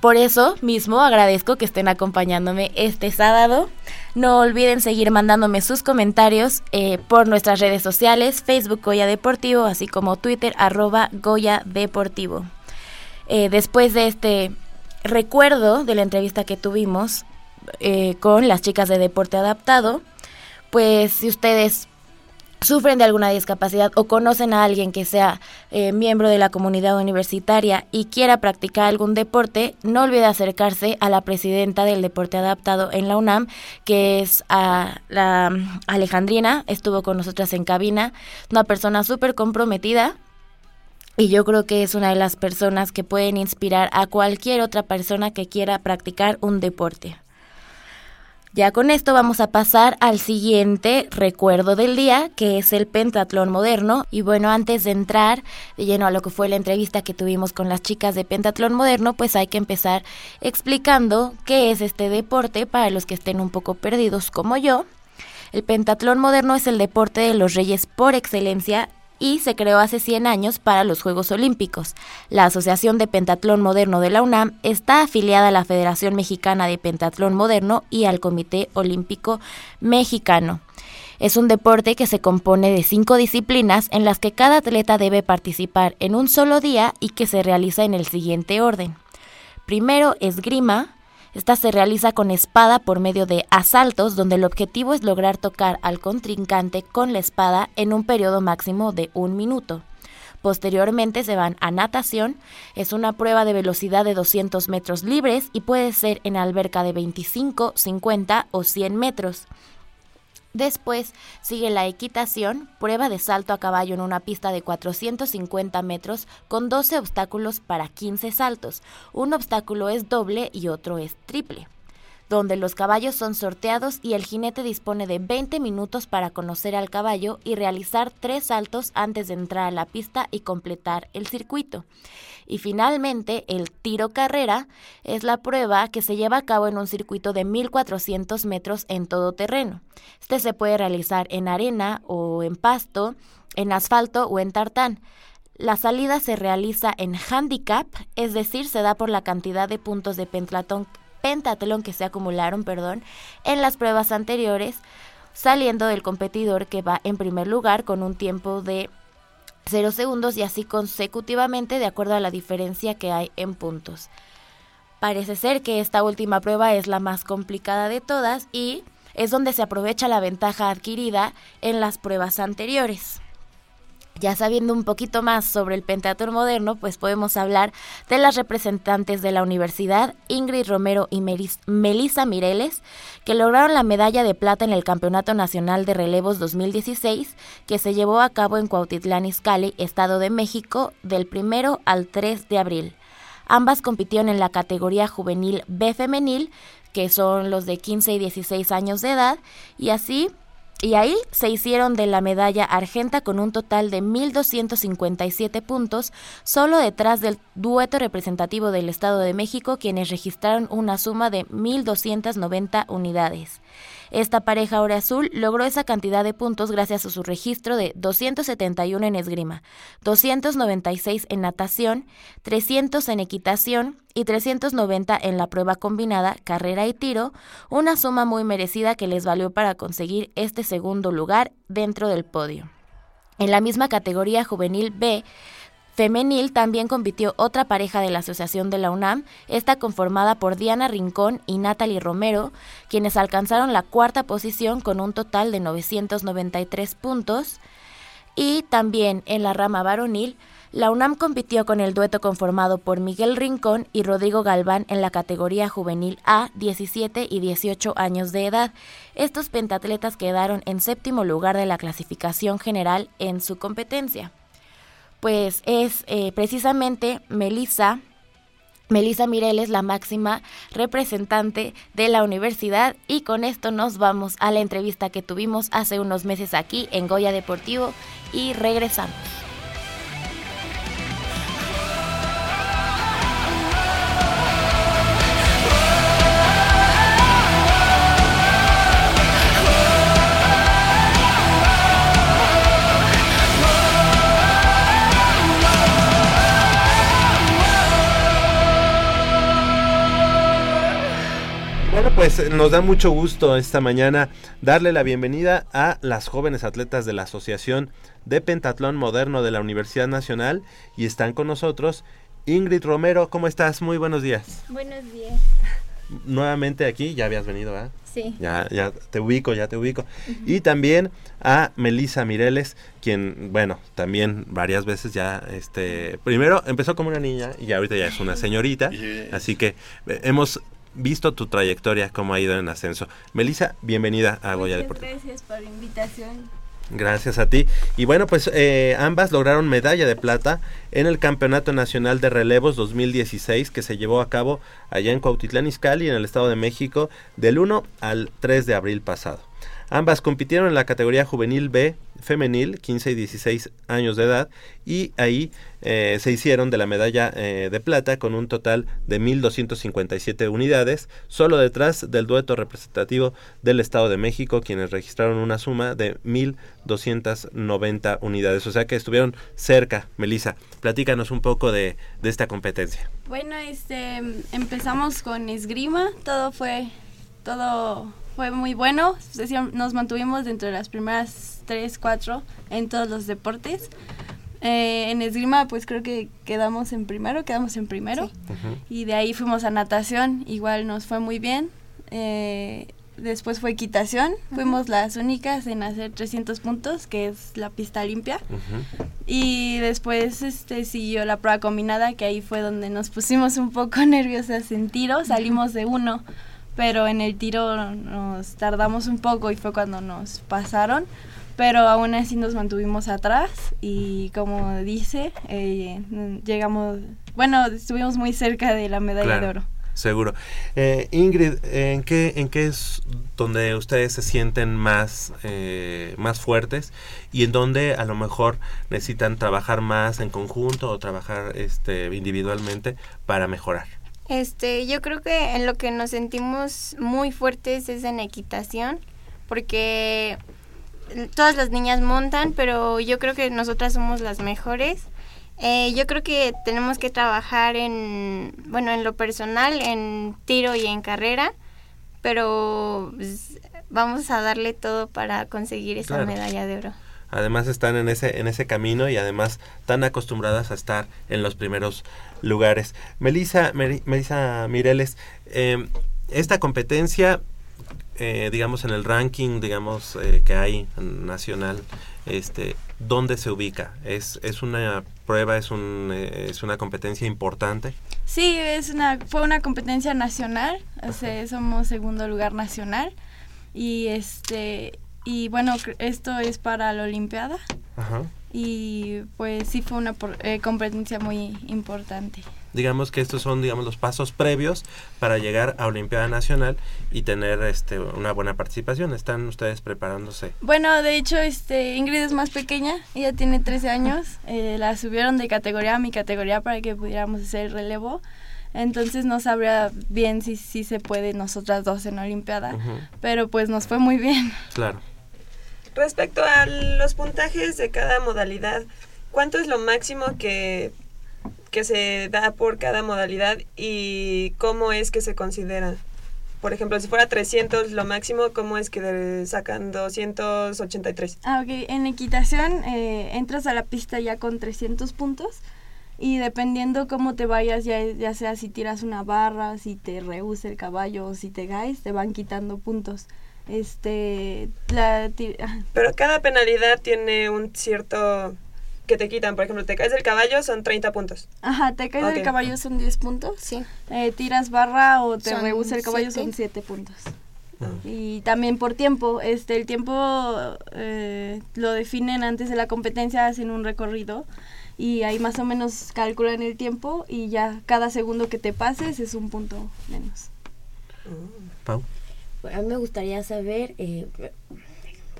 por eso mismo agradezco que estén acompañándome este sábado. No olviden seguir mandándome sus comentarios eh, por nuestras redes sociales, Facebook Goya Deportivo, así como Twitter arroba Goya Deportivo. Eh, después de este recuerdo de la entrevista que tuvimos con las chicas de Deporte Adaptado, pues si ustedes sufren de alguna discapacidad o conocen a alguien que sea eh, miembro de la comunidad universitaria y quiera practicar algún deporte, no olvide acercarse a la presidenta del deporte adaptado en la UNAM, que es a la Alejandrina, estuvo con nosotras en cabina, una persona súper comprometida. Y yo creo que es una de las personas que pueden inspirar a cualquier otra persona que quiera practicar un deporte. Ya con esto vamos a pasar al siguiente recuerdo del día, que es el pentatlón moderno. Y bueno, antes de entrar de lleno a lo que fue la entrevista que tuvimos con las chicas de pentatlón moderno, pues hay que empezar explicando qué es este deporte para los que estén un poco perdidos como yo. El pentatlón moderno es el deporte de los reyes por excelencia y se creó hace 100 años para los Juegos Olímpicos. La Asociación de Pentatlón Moderno de la UNAM está afiliada a la Federación Mexicana de Pentatlón Moderno y al Comité Olímpico Mexicano. Es un deporte que se compone de cinco disciplinas en las que cada atleta debe participar en un solo día y que se realiza en el siguiente orden. Primero, esgrima. Esta se realiza con espada por medio de asaltos, donde el objetivo es lograr tocar al contrincante con la espada en un periodo máximo de un minuto. Posteriormente se van a natación, es una prueba de velocidad de 200 metros libres y puede ser en alberca de 25, 50 o 100 metros. Después sigue la equitación, prueba de salto a caballo en una pista de 450 metros con 12 obstáculos para 15 saltos. Un obstáculo es doble y otro es triple donde los caballos son sorteados y el jinete dispone de 20 minutos para conocer al caballo y realizar tres saltos antes de entrar a la pista y completar el circuito. Y finalmente, el tiro carrera es la prueba que se lleva a cabo en un circuito de 1400 metros en todo terreno. Este se puede realizar en arena o en pasto, en asfalto o en tartán. La salida se realiza en handicap, es decir, se da por la cantidad de puntos de pentatón, pentatlón que se acumularon, perdón, en las pruebas anteriores, saliendo del competidor que va en primer lugar con un tiempo de 0 segundos y así consecutivamente de acuerdo a la diferencia que hay en puntos. Parece ser que esta última prueba es la más complicada de todas y es donde se aprovecha la ventaja adquirida en las pruebas anteriores. Ya sabiendo un poquito más sobre el pentatlón moderno, pues podemos hablar de las representantes de la universidad, Ingrid Romero y Melis Melissa Mireles, que lograron la medalla de plata en el Campeonato Nacional de Relevos 2016, que se llevó a cabo en Cuautitlán Izcalli, Estado de México, del 1 al 3 de abril. Ambas compitieron en la categoría juvenil B femenil, que son los de 15 y 16 años de edad, y así y ahí se hicieron de la medalla argenta con un total de 1.257 puntos, solo detrás del dueto representativo del Estado de México, quienes registraron una suma de 1.290 unidades. Esta pareja oro azul logró esa cantidad de puntos gracias a su registro de 271 en esgrima, 296 en natación, 300 en equitación y 390 en la prueba combinada carrera y tiro, una suma muy merecida que les valió para conseguir este segundo lugar dentro del podio. En la misma categoría juvenil B, Femenil también compitió otra pareja de la Asociación de la UNAM, esta conformada por Diana Rincón y Natalie Romero, quienes alcanzaron la cuarta posición con un total de 993 puntos. Y también en la rama varonil, la UNAM compitió con el dueto conformado por Miguel Rincón y Rodrigo Galván en la categoría juvenil A, 17 y 18 años de edad. Estos pentatletas quedaron en séptimo lugar de la clasificación general en su competencia pues es eh, precisamente Melissa. Melissa Mireles, la máxima representante de la universidad, y con esto nos vamos a la entrevista que tuvimos hace unos meses aquí en Goya Deportivo y regresamos. Pues nos da mucho gusto esta mañana darle la bienvenida a las jóvenes atletas de la Asociación de Pentatlón Moderno de la Universidad Nacional y están con nosotros Ingrid Romero. ¿Cómo estás? Muy buenos días. Buenos días. Nuevamente aquí, ya habías venido, ¿verdad? Sí. Ya, ya te ubico, ya te ubico. Y también a Melisa Mireles, quien, bueno, también varias veces ya, este, primero empezó como una niña y ahorita ya es una señorita, así que eh, hemos visto tu trayectoria, cómo ha ido en ascenso. Melissa, bienvenida a Goya Deportivo. Gracias por la invitación. Gracias a ti. Y bueno, pues eh, ambas lograron medalla de plata en el Campeonato Nacional de Relevos 2016 que se llevó a cabo allá en Cuautitlán Izcalli, en el Estado de México, del 1 al 3 de abril pasado. Ambas compitieron en la categoría juvenil B femenil, 15 y 16 años de edad, y ahí eh, se hicieron de la medalla eh, de plata con un total de 1.257 unidades, solo detrás del dueto representativo del Estado de México, quienes registraron una suma de 1.290 unidades. O sea que estuvieron cerca. Melissa, platícanos un poco de, de esta competencia. Bueno, este, empezamos con esgrima, todo fue, todo fue muy bueno. Nos mantuvimos dentro de las primeras 3, 4 en todos los deportes. Eh, en esgrima, pues creo que quedamos en primero, quedamos en primero. Y de ahí fuimos a natación, igual nos fue muy bien. Eh, después fue equitación, fuimos las únicas en hacer 300 puntos, que es la pista limpia. Y después este siguió la prueba combinada, que ahí fue donde nos pusimos un poco nerviosas en tiro, salimos de uno pero en el tiro nos tardamos un poco y fue cuando nos pasaron, pero aún así nos mantuvimos atrás y como dice, eh, llegamos, bueno, estuvimos muy cerca de la medalla de oro. Seguro. Eh, Ingrid, ¿en qué, ¿en qué es donde ustedes se sienten más, eh, más fuertes y en donde a lo mejor necesitan trabajar más en conjunto o trabajar este, individualmente para mejorar? Este, yo creo que en lo que nos sentimos muy fuertes es en equitación, porque todas las niñas montan, pero yo creo que nosotras somos las mejores. Eh, yo creo que tenemos que trabajar en, bueno, en lo personal, en tiro y en carrera, pero pues, vamos a darle todo para conseguir esa medalla de oro además están en ese en ese camino y además tan acostumbradas a estar en los primeros lugares. Melissa, Melissa Mireles, em, esta competencia, eh, digamos en el ranking, digamos eh, que hay nacional, este, ¿dónde se ubica? ¿Es, es una prueba, es, un, eh, es una competencia importante? Sí, es una, fue una competencia nacional, somos segundo lugar nacional y este y bueno, esto es para la Olimpiada. Y pues sí fue una eh, competencia muy importante. digamos que estos son digamos los pasos previos para llegar a Olimpiada Nacional y tener este una buena participación. ¿Están ustedes preparándose? Bueno, de hecho, este Ingrid es más pequeña, ella tiene 13 años, eh, la subieron de categoría a mi categoría para que pudiéramos hacer relevo. Entonces no sabría bien si, si se puede nosotras dos en Olimpiada, pero pues nos fue muy bien. Claro. Respecto a los puntajes de cada modalidad, ¿cuánto es lo máximo que, que se da por cada modalidad y cómo es que se considera? Por ejemplo, si fuera 300 lo máximo, ¿cómo es que sacan 283? Ah, ok. En equitación eh, entras a la pista ya con 300 puntos y dependiendo cómo te vayas, ya, ya sea si tiras una barra, si te rehúsa el caballo o si te caes, te van quitando puntos. Este, la, ti- ah, Pero cada penalidad tiene un cierto que te quitan. Por ejemplo, te caes del caballo, son 30 puntos. Ajá, te caes del caballo son 10 puntos. Sí. tiras barra o te rehúsa el caballo siete. son 7 puntos. Y también por tiempo, este el tiempo eh, lo definen antes de la competencia, hacen un recorrido y ahí más o menos calculan el tiempo y ya cada segundo que te pases es un punto menos. Pau. A mí me gustaría saber eh,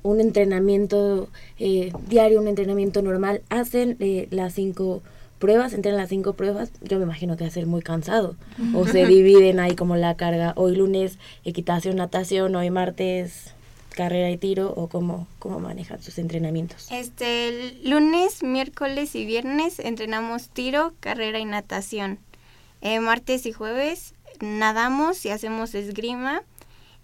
un entrenamiento eh, diario, un entrenamiento normal. ¿Hacen eh, las cinco pruebas? ¿Entrenan las cinco pruebas? Yo me imagino que va a ser muy cansado. O se dividen ahí como la carga. Hoy lunes equitación, natación, hoy martes carrera y tiro o cómo, cómo manejan sus entrenamientos. Este, lunes, miércoles y viernes entrenamos tiro, carrera y natación. Eh, martes y jueves nadamos y hacemos esgrima.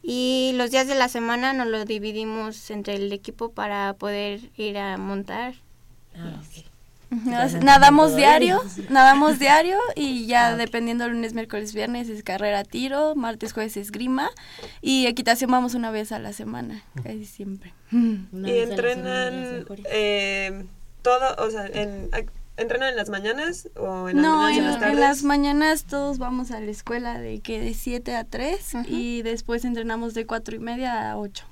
Y los días de la semana nos lo dividimos entre el equipo para poder ir a montar. Nos- nadamos diario, nadamos diario y ya dependiendo lunes, miércoles, viernes es carrera tiro, martes, jueves esgrima y equitación vamos una vez a la semana, casi siempre. y entrenan eh, todo, o sea, en, ¿entrenan en las mañanas o en las No, en, en las en tardes? las mañanas todos vamos a la escuela de que de 7 a 3 y después entrenamos de 4 y media a 8.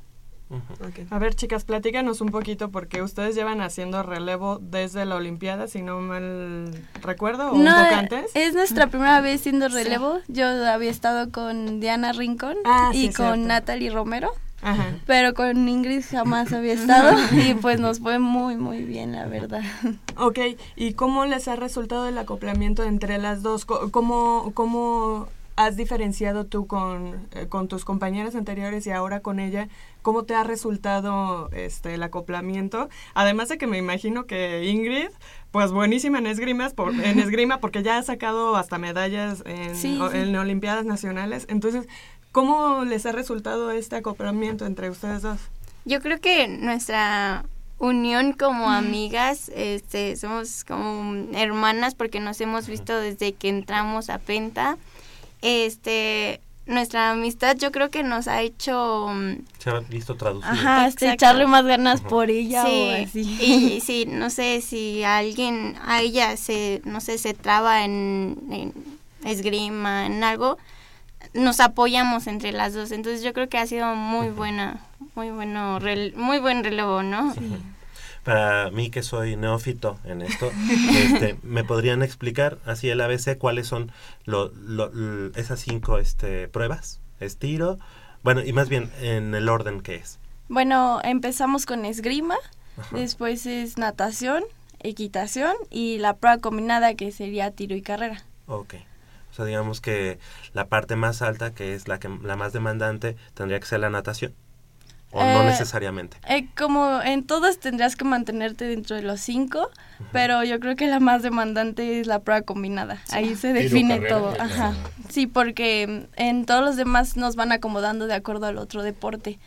A ver, chicas, platícanos un poquito porque ustedes llevan haciendo relevo desde la Olimpiada, si no mal recuerdo, o un poco antes. es nuestra primera vez siendo relevo. Yo había estado con Diana Rincón Ah, y sí, con cierto. Natalie Romero. Ajá. Pero con Ingrid jamás había estado y pues nos fue muy muy bien la verdad. Ok, ¿y cómo les ha resultado el acoplamiento entre las dos? ¿Cómo, cómo has diferenciado tú con, eh, con tus compañeras anteriores y ahora con ella? ¿Cómo te ha resultado este el acoplamiento? Además de que me imagino que Ingrid, pues buenísima en esgrimas, por, en esgrima, porque ya ha sacado hasta medallas en, Sí, o- sí. en Olimpiadas Nacionales. Entonces, ¿cómo les ha resultado este acoplamiento entre ustedes dos? Yo creo que nuestra unión como amigas, este, somos como hermanas porque nos hemos visto desde que entramos a Penta. Este, nuestra amistad yo creo que nos ha hecho mm, Se ha visto traducido. Ajá, este, echarle más ganas por ella sí, o así. Y sí, no sé si alguien, a ella se, no sé, se traba en, en esgrima, en algo, nos apoyamos entre las dos. Entonces yo creo que ha sido muy buena, muy bueno, muy buen relevo, ¿no? Para mí que soy neófito en esto, este, ¿me podrían explicar así el ABC cuáles son lo, esas cinco este, pruebas? Estiro, bueno, y más bien en el orden que es. Bueno, empezamos con esgrima, Ajá. después es natación, equitación y la prueba combinada que sería tiro y carrera. Ok. O sea, digamos que la parte más alta, que es la, que, la más demandante, tendría que ser la natación. O no Eh, necesariamente. Eh, como en todas tendrías que mantenerte dentro de los cinco, pero yo creo que la más demandante es la prueba combinada. Ahí se define carrera, todo. Ajá. Sí, porque en todos los demás nos van acomodando de acuerdo al otro deporte.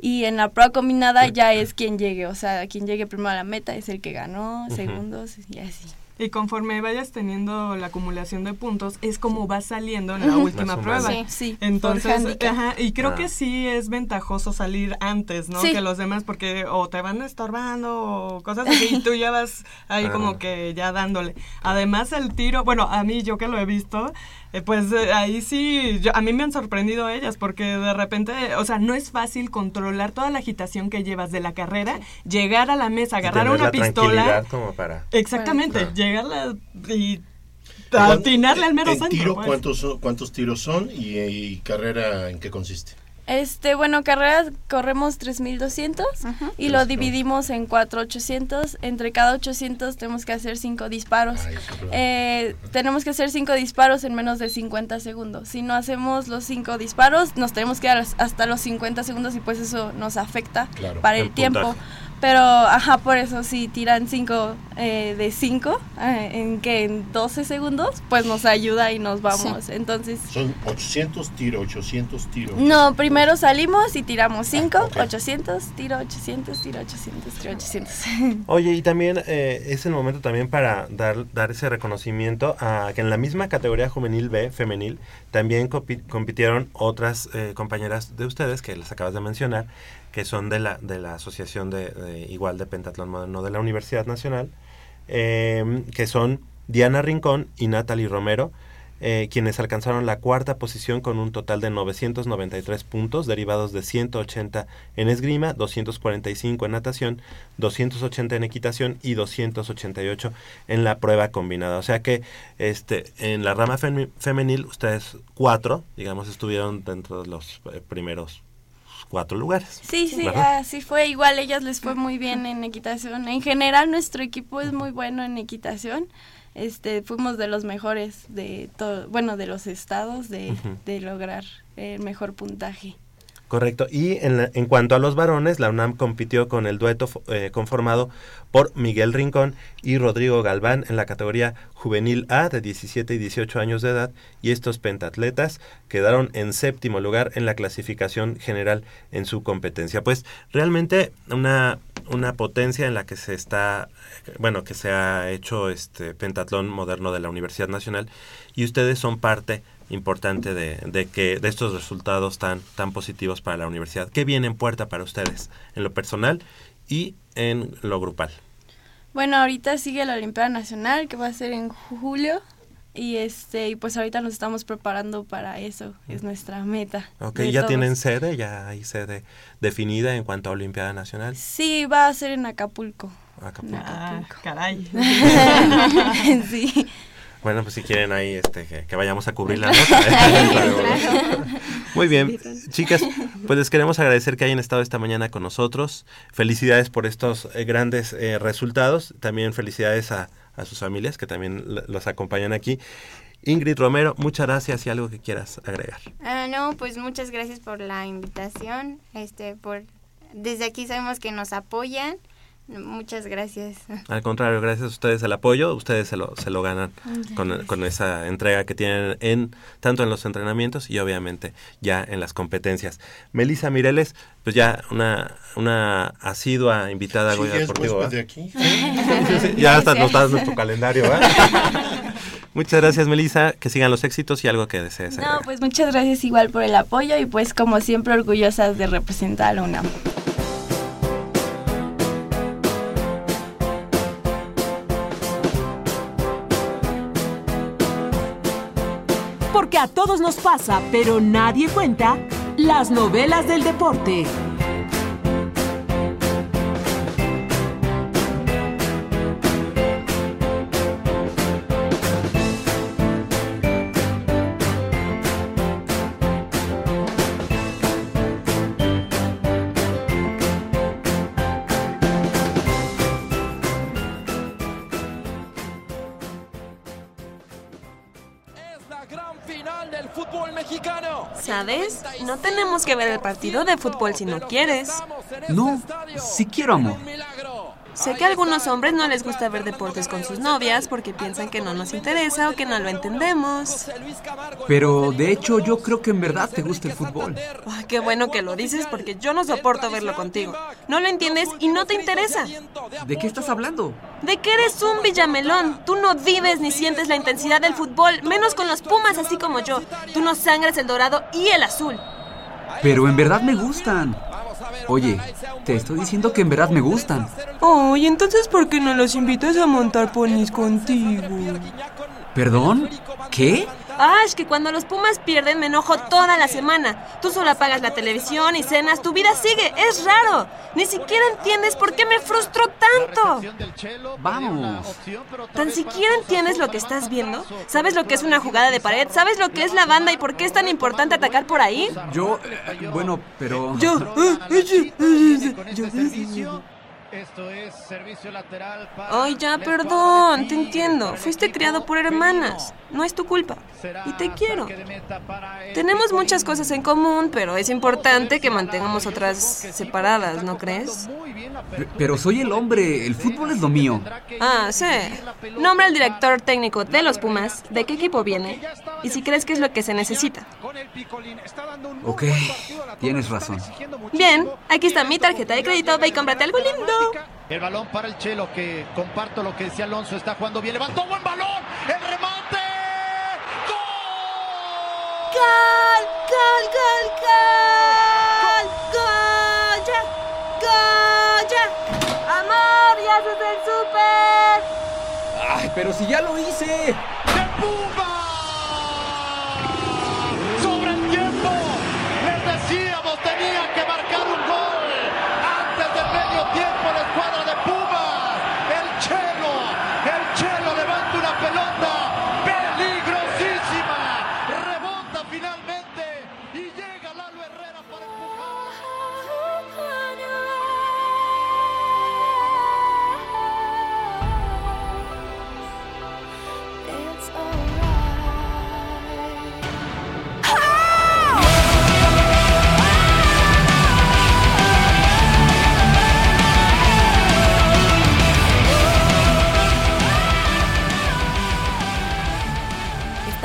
Y en la prueba combinada ya es quien llegue, o sea, quien llegue primero a la meta es el que ganó, segundos y así. Y conforme vayas teniendo la acumulación de puntos, es como va saliendo en la última prueba. Sí, sí, Entonces, ajá, y creo Ah. que sí es ventajoso salir antes, ¿no? Sí. Que los demás, porque o te van estorbando o cosas así, y tú ya vas ahí Ah. como que ya dándole. Además, el tiro, bueno, a mí, yo que lo he visto, eh, pues eh, ahí sí, yo- a mí me han sorprendido ellas, porque de repente, o sea, no es fácil controlar toda la agitación que llevas de la carrera, llegar a la mesa, Y agarrar tener una la pistola. como para... Exactamente, Claro. llegarla y atinarle al mero ¿En centro, tiro pues. cuántos, son- cuántos tiros son y, y carrera en qué consiste? Este, bueno, carreras corremos 3200 y lo dividimos en 4800. Entre cada 800 tenemos que hacer 5 disparos. Eh, tenemos que hacer 5 disparos en menos de 50 segundos. Si no hacemos los 5 disparos, nos tenemos que dar hasta los 50 segundos y pues eso nos afecta Claro, para el el tiempo. puntaje. Pero, ajá, por eso si tiran 5 de 5, en que en 12 segundos, pues nos ayuda y nos vamos. Entonces, Son 800 tiro, 800 tiro. no, primero salimos y tiramos 5, 800, tiro 800, tiro 800, tiro 800. Oye, y también eh, es el momento también para dar, dar ese reconocimiento a que en la misma categoría juvenil B, femenil, también compi- compitieron otras eh, compañeras de ustedes que les acabas de mencionar, que son de la, de la Asociación de, igual de Pentatlón Moderno de la Universidad Nacional, eh, que son Diana Rincón y Natalie Romero, eh, quienes alcanzaron la cuarta posición con un total de 993 puntos, derivados de 180 en esgrima, 245 en natación, 280 en equitación y 288 en la prueba combinada. O sea que este en la rama femenil ustedes cuatro, digamos, estuvieron dentro de los eh, primeros cuatro lugares. Sí, sí, ¿verdad? así fue. Igual ellas les fue muy bien en equitación. En general nuestro equipo es muy bueno en equitación. Este, fuimos de los mejores de todo, bueno, de los estados de, de lograr el mejor puntaje. Correcto. Y en, la- en cuanto a los varones, la UNAM compitió con el dueto eh, conformado por Miguel Rincón y Rodrigo Galván en la categoría juvenil A de 17 y 18 años de edad y estos pentatletas quedaron en séptimo lugar en la clasificación general en su competencia. Pues realmente una, una potencia en la que se está, bueno, que se ha hecho este pentatlón moderno de la Universidad Nacional y ustedes son parte importante de, de que de estos resultados tan tan positivos para la universidad. ¿Qué viene en puerta para ustedes en lo personal y en lo grupal? Bueno, ahorita sigue la Olimpiada Nacional que va a ser en julio y este y pues ahorita nos estamos preparando para eso, es nuestra meta. Ok, ya todos. tienen sede, ya hay sede definida en cuanto a Olimpiada Nacional. Sí, va a ser en Acapulco. Acapulco. Ah, caray. sí. Bueno, pues si quieren ahí este, que, que vayamos a cubrir la Claro. nota. Muy bien, chicas, pues les queremos agradecer que hayan estado esta mañana con nosotros. Felicidades por estos eh, grandes eh, resultados. También felicidades a, a sus familias que también los acompañan aquí. Ingrid Romero, muchas gracias y algo que quieras agregar. Ah, no, pues muchas gracias por la invitación. Este, por desde aquí sabemos que nos apoyan. Muchas gracias. Al contrario, gracias a ustedes el apoyo, ustedes se lo, se lo ganan con, con esa entrega que tienen en tanto en los entrenamientos y obviamente ya en las competencias. Melissa Mireles, pues ya una, una asidua invitada a Goya Deportivo. de aquí. Sí, sí, sí, ya hasta nos das nuestro calendario. Muchas gracias, Melissa. Que sigan los éxitos y algo que desees. No, agregar. pues muchas gracias igual por el apoyo y pues como siempre orgullosas de representar a la UNAM. A todos nos pasa, pero nadie cuenta, las novelas del deporte. No tenemos que ver el partido de fútbol si no quieres. No, si quiero amor. Sé que a algunos hombres no les gusta ver deportes con sus novias porque piensan que no nos interesa o que no lo entendemos. Pero de hecho yo creo que en verdad te gusta el fútbol. Ay, qué bueno que lo dices porque yo no soporto verlo contigo. No lo entiendes y no te interesa. ¿De qué estás hablando? De que eres un villamelón. Tú no vives ni sientes la intensidad del fútbol, menos con los Pumas así como yo. Tú no sangras el dorado y el azul. Pero en verdad me gustan. Oye, te estoy diciendo que en verdad me gustan. Ay, entonces ¿por qué no los invitas a montar ponis contigo? ¿Perdón? ¿Qué? Ash, que cuando los Pumas pierden me enojo toda la semana. Tú solo apagas la televisión y cenas, tu vida sigue. Es raro. Ni siquiera entiendes por qué me frustro tanto. Vamos. ¿Tan siquiera entiendes lo que estás viendo? ¿Sabes lo que es una jugada de pared? ¿Sabes lo que es la banda y por qué es tan importante atacar por ahí? Yo, eh, bueno, pero... Yo, Esto es servicio lateral Ay, ya, perdón, te entiendo. Fuiste criado por hermanas. No es tu culpa. Y te quiero. Tenemos muchas cosas en común, pero es importante que mantengamos otras separadas, ¿no crees? P- Pero soy el hombre, el fútbol es lo mío. Ah, sí. Nombra al director técnico de los Pumas, de qué equipo viene y si crees que es lo que se necesita. Ok, tienes razón. Bien, aquí está mi tarjeta de crédito, ve y cómprate algo lindo. El balón para el Chelo, que comparto lo que decía Alonso, está jugando bien, levantó buen balón, el remate. ¡Gol! ¡Gol, gol, gol! ¡Gol! ¡Ya! ¡Gol! ¡Ya! ¡Amor! ¡Ya haces el súper! Ay, pero si ya lo hice. Sobre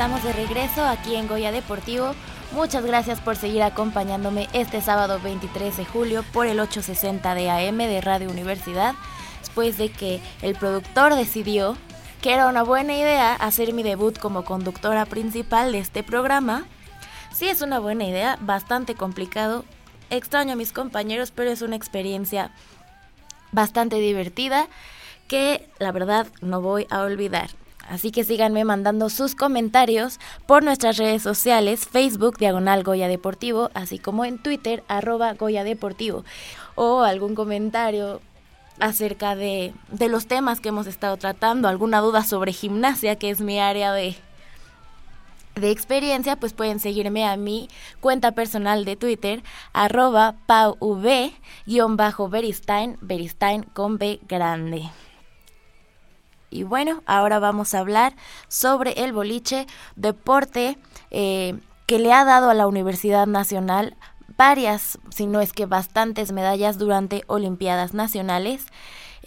De regreso aquí en Goya Deportivo. Muchas gracias por seguir acompañándome este sábado 23 de julio por el 860 de AM de Radio Universidad, después de que el productor decidió que era una buena idea hacer mi debut como conductora principal de este programa. Sí es una buena idea, bastante complicado. Extraño a mis compañeros, pero es una experiencia bastante divertida que la verdad no voy a olvidar. Así que síganme mandando sus comentarios por nuestras redes sociales, Facebook, Diagonal Goya Deportivo, así como en Twitter, arroba Goya Deportivo, o algún comentario acerca de, de los temas que hemos estado tratando, alguna duda sobre gimnasia, que es mi área de, de experiencia, pues pueden seguirme a mi cuenta personal de Twitter, arroba pauv-beristain, beristain con B grande. Y bueno, ahora vamos a hablar sobre el boliche, deporte eh, que le ha dado a la Universidad Nacional varias, si no es que bastantes medallas durante Olimpiadas Nacionales.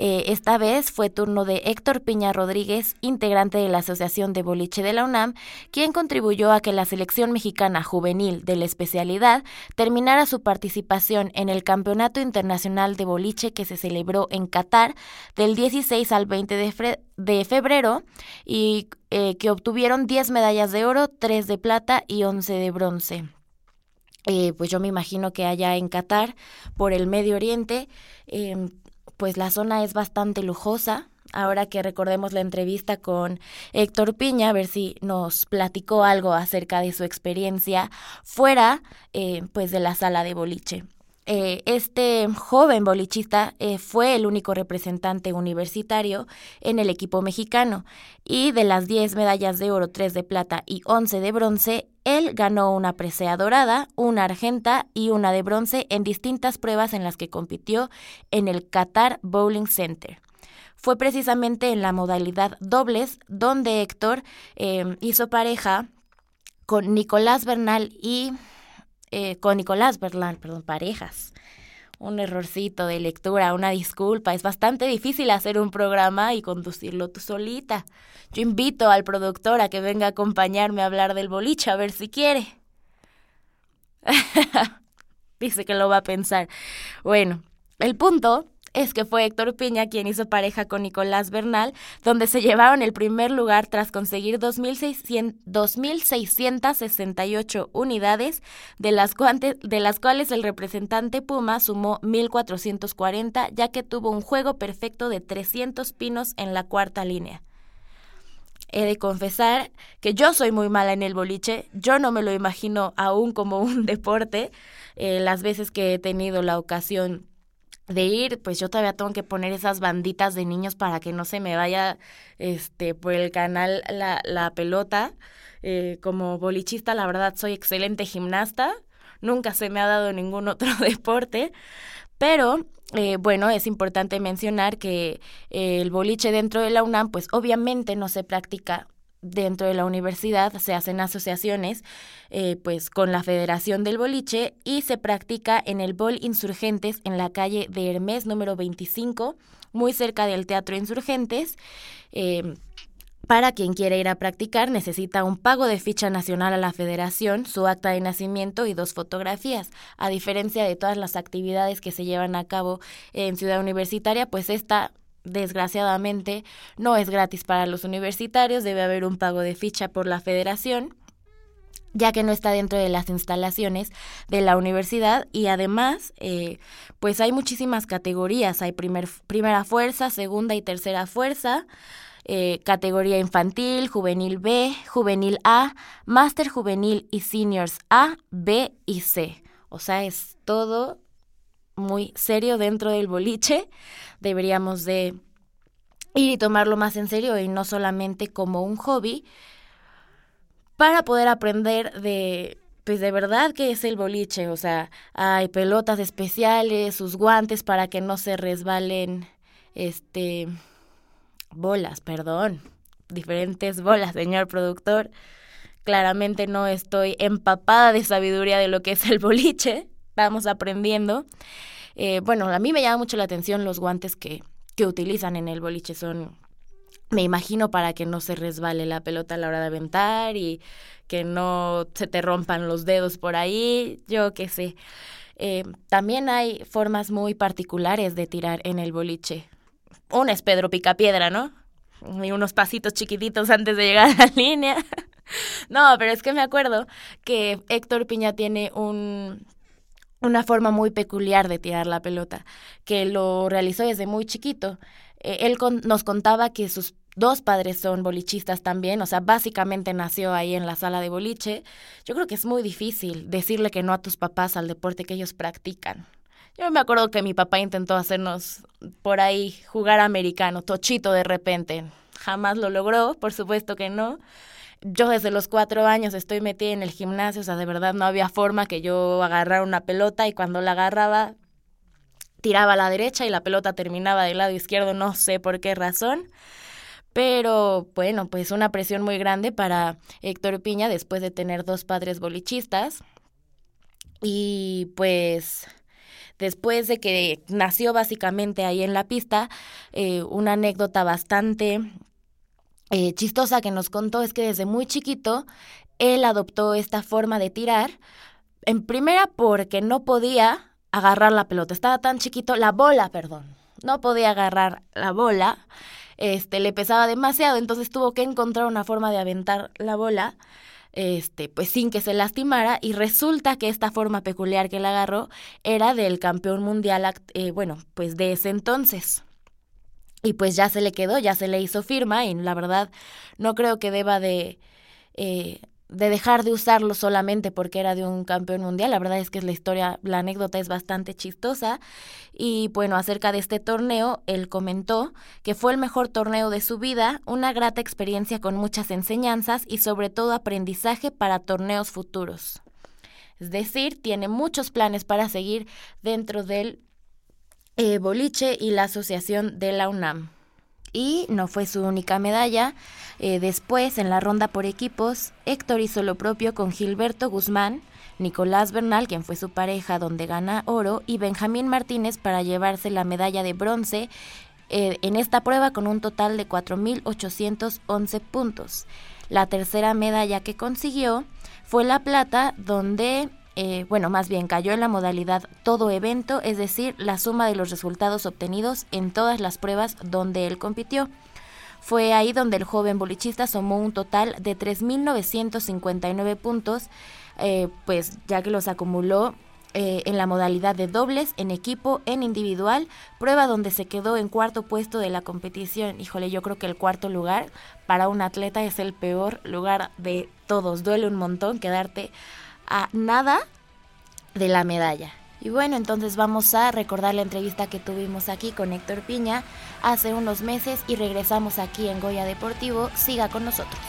Eh, esta vez fue turno de Héctor Piña Rodríguez, integrante de la Asociación de Boliche de la UNAM, quien contribuyó a que la selección mexicana juvenil de la especialidad terminara su participación en el Campeonato Internacional de Boliche que se celebró en Qatar del 16 al 20 de, febrero y eh, que obtuvieron 10 medallas de oro, 3 de plata y 11 de bronce. Eh, pues yo me imagino que allá en Qatar, por el Medio Oriente, em, pues la zona es bastante lujosa. Ahora que recordemos la entrevista con Héctor Piña, a ver si nos platicó algo acerca de su experiencia fuera eh, pues de la sala de boliche. Eh, este joven bolichista eh, fue el único representante universitario en el equipo mexicano y de las 10 medallas de oro, 3 de plata y 11 de bronce, él ganó una presea dorada, una argenta y una de bronce en distintas pruebas en las que compitió en el Qatar Bowling Center. Fue precisamente en la modalidad dobles donde Héctor eh, hizo pareja con Nicolás Bernal y eh, con Nicolás Bernal, perdón, parejas. Un errorcito de lectura, una disculpa. Es bastante difícil hacer un programa y conducirlo tú solita. Yo invito al productor a que venga a acompañarme a hablar del boliche, a ver si quiere. Dice que lo va a pensar. Bueno, el punto es que fue Héctor Piña quien hizo pareja con Nicolás Bernal, donde se llevaron el primer lugar tras conseguir 2.600 2.668 unidades, de las, de las cuales el representante Puma sumó 1.440, ya que tuvo un juego perfecto de 300 pinos en la cuarta línea. he de confesar que yo soy muy mala en el boliche, yo no me lo imagino aún como un deporte. Eh, las veces que he tenido la ocasión de ir, pues yo todavía tengo que poner esas banditas de niños para que no se me vaya este por el canal la, la pelota. Eh, como bolichista, la verdad, soy excelente gimnasta. Nunca se me ha dado ningún otro deporte. Pero eh, bueno, es importante mencionar que eh, el boliche dentro de la UNAM, pues obviamente no se practica dentro de la universidad, se hacen asociaciones eh, pues con la Federación del Boliche y se practica en el Bol Insurgentes en la calle de Hermes número 25, muy cerca del Teatro Insurgentes. Para quien quiera ir a practicar necesita un pago de ficha nacional a la federación, su acta de nacimiento y dos fotografías. A diferencia de todas las actividades que se llevan a cabo en Ciudad Universitaria, pues esta desgraciadamente no es gratis para los universitarios, debe haber un pago de ficha por la federación ya que no está dentro de las instalaciones de la universidad y además eh, pues hay muchísimas categorías, hay primer, primera fuerza, segunda y tercera fuerza, eh, categoría infantil, juvenil B, juvenil A, máster juvenil y seniors A, B y C. O sea, es todo muy serio dentro del boliche. Deberíamos de ir y tomarlo más en serio y no solamente como un hobby para poder aprender de pues de verdad que es el boliche, o sea, hay pelotas especiales, sus guantes para que no se resbalen este bolas, perdón, diferentes bolas, señor productor. Claramente no estoy empapada de sabiduría de lo que es el boliche, vamos aprendiendo. Eh, bueno, a mí me llama mucho la atención los guantes que, que utilizan en el boliche, son, me imagino, para que no se resbale la pelota a la hora de aventar y que no se te rompan los dedos por ahí, yo qué sé. Eh, también hay formas muy particulares de tirar en el boliche un es Pedro Picapiedra, ¿no? Y unos pasitos chiquititos antes de llegar a la línea. no, pero es que me acuerdo que Héctor Piña tiene un una forma muy peculiar de tirar la pelota, que lo realizó desde muy chiquito. Eh, él nos contaba que sus dos padres son bolichistas también, o sea, básicamente nació ahí en la sala de boliche. Yo creo que es muy difícil decirle que no a tus papás al deporte que ellos practican. Yo me acuerdo que mi papá intentó hacernos por ahí jugar americano, tochito de repente. Jamás lo logró, por supuesto que no. Yo desde los cuatro años estoy metida en el gimnasio, o sea, de verdad no había forma que yo agarrara una pelota y cuando la agarraba tiraba a la derecha y la pelota terminaba del lado izquierdo, no sé por qué razón. Pero bueno, pues una presión muy grande para Héctor Piña después de tener dos padres bolichistas. Y pues después de que nació básicamente ahí en la pista, eh, una anécdota bastante eh, chistosa que nos contó es que desde muy chiquito él adoptó esta forma de tirar, en primera porque no podía agarrar la pelota, estaba tan chiquito, la bola, perdón, no podía agarrar la bola, este, le pesaba demasiado, entonces tuvo que encontrar una forma de aventar la bola este, pues sin que se lastimara y resulta que esta forma peculiar que él agarró era del campeón mundial, eh, bueno, pues de ese entonces. Y pues ya se le quedó, ya se le hizo firma y la verdad no creo que deba de eh, de dejar de usarlo solamente porque era de un campeón mundial. La verdad es que la historia, la anécdota es bastante chistosa. Y bueno, acerca de este torneo, él comentó que fue el mejor torneo de su vida, una grata experiencia con muchas enseñanzas y sobre todo aprendizaje para torneos futuros. Es decir, tiene muchos planes para seguir dentro del eh, boliche y la asociación de la UNAM y no fue su única medalla. Eh, después, en la ronda por equipos, Héctor hizo lo propio con Gilberto Guzmán, Nicolás Bernal, quien fue su pareja donde gana oro, y Benjamín Martínez para llevarse la medalla de bronce eh, en esta prueba con un total de 4.811 puntos. La tercera medalla que consiguió fue la plata, donde eh, bueno, más bien cayó en la modalidad todo evento, es decir, la suma de los resultados obtenidos en todas las pruebas donde él compitió. Fue ahí donde el joven bolichista sumó un total de 3.959 puntos, eh, pues ya que los acumuló eh, en la modalidad de dobles, en equipo, en individual, prueba donde se quedó en cuarto puesto de la competición. Híjole, yo creo que el cuarto lugar para un atleta es el peor lugar de todos. Duele un montón quedarte a nada de la medalla. Y bueno, entonces vamos a recordar la entrevista que tuvimos aquí con Héctor Piña hace unos meses y regresamos aquí en Goya Deportivo. Siga con nosotros.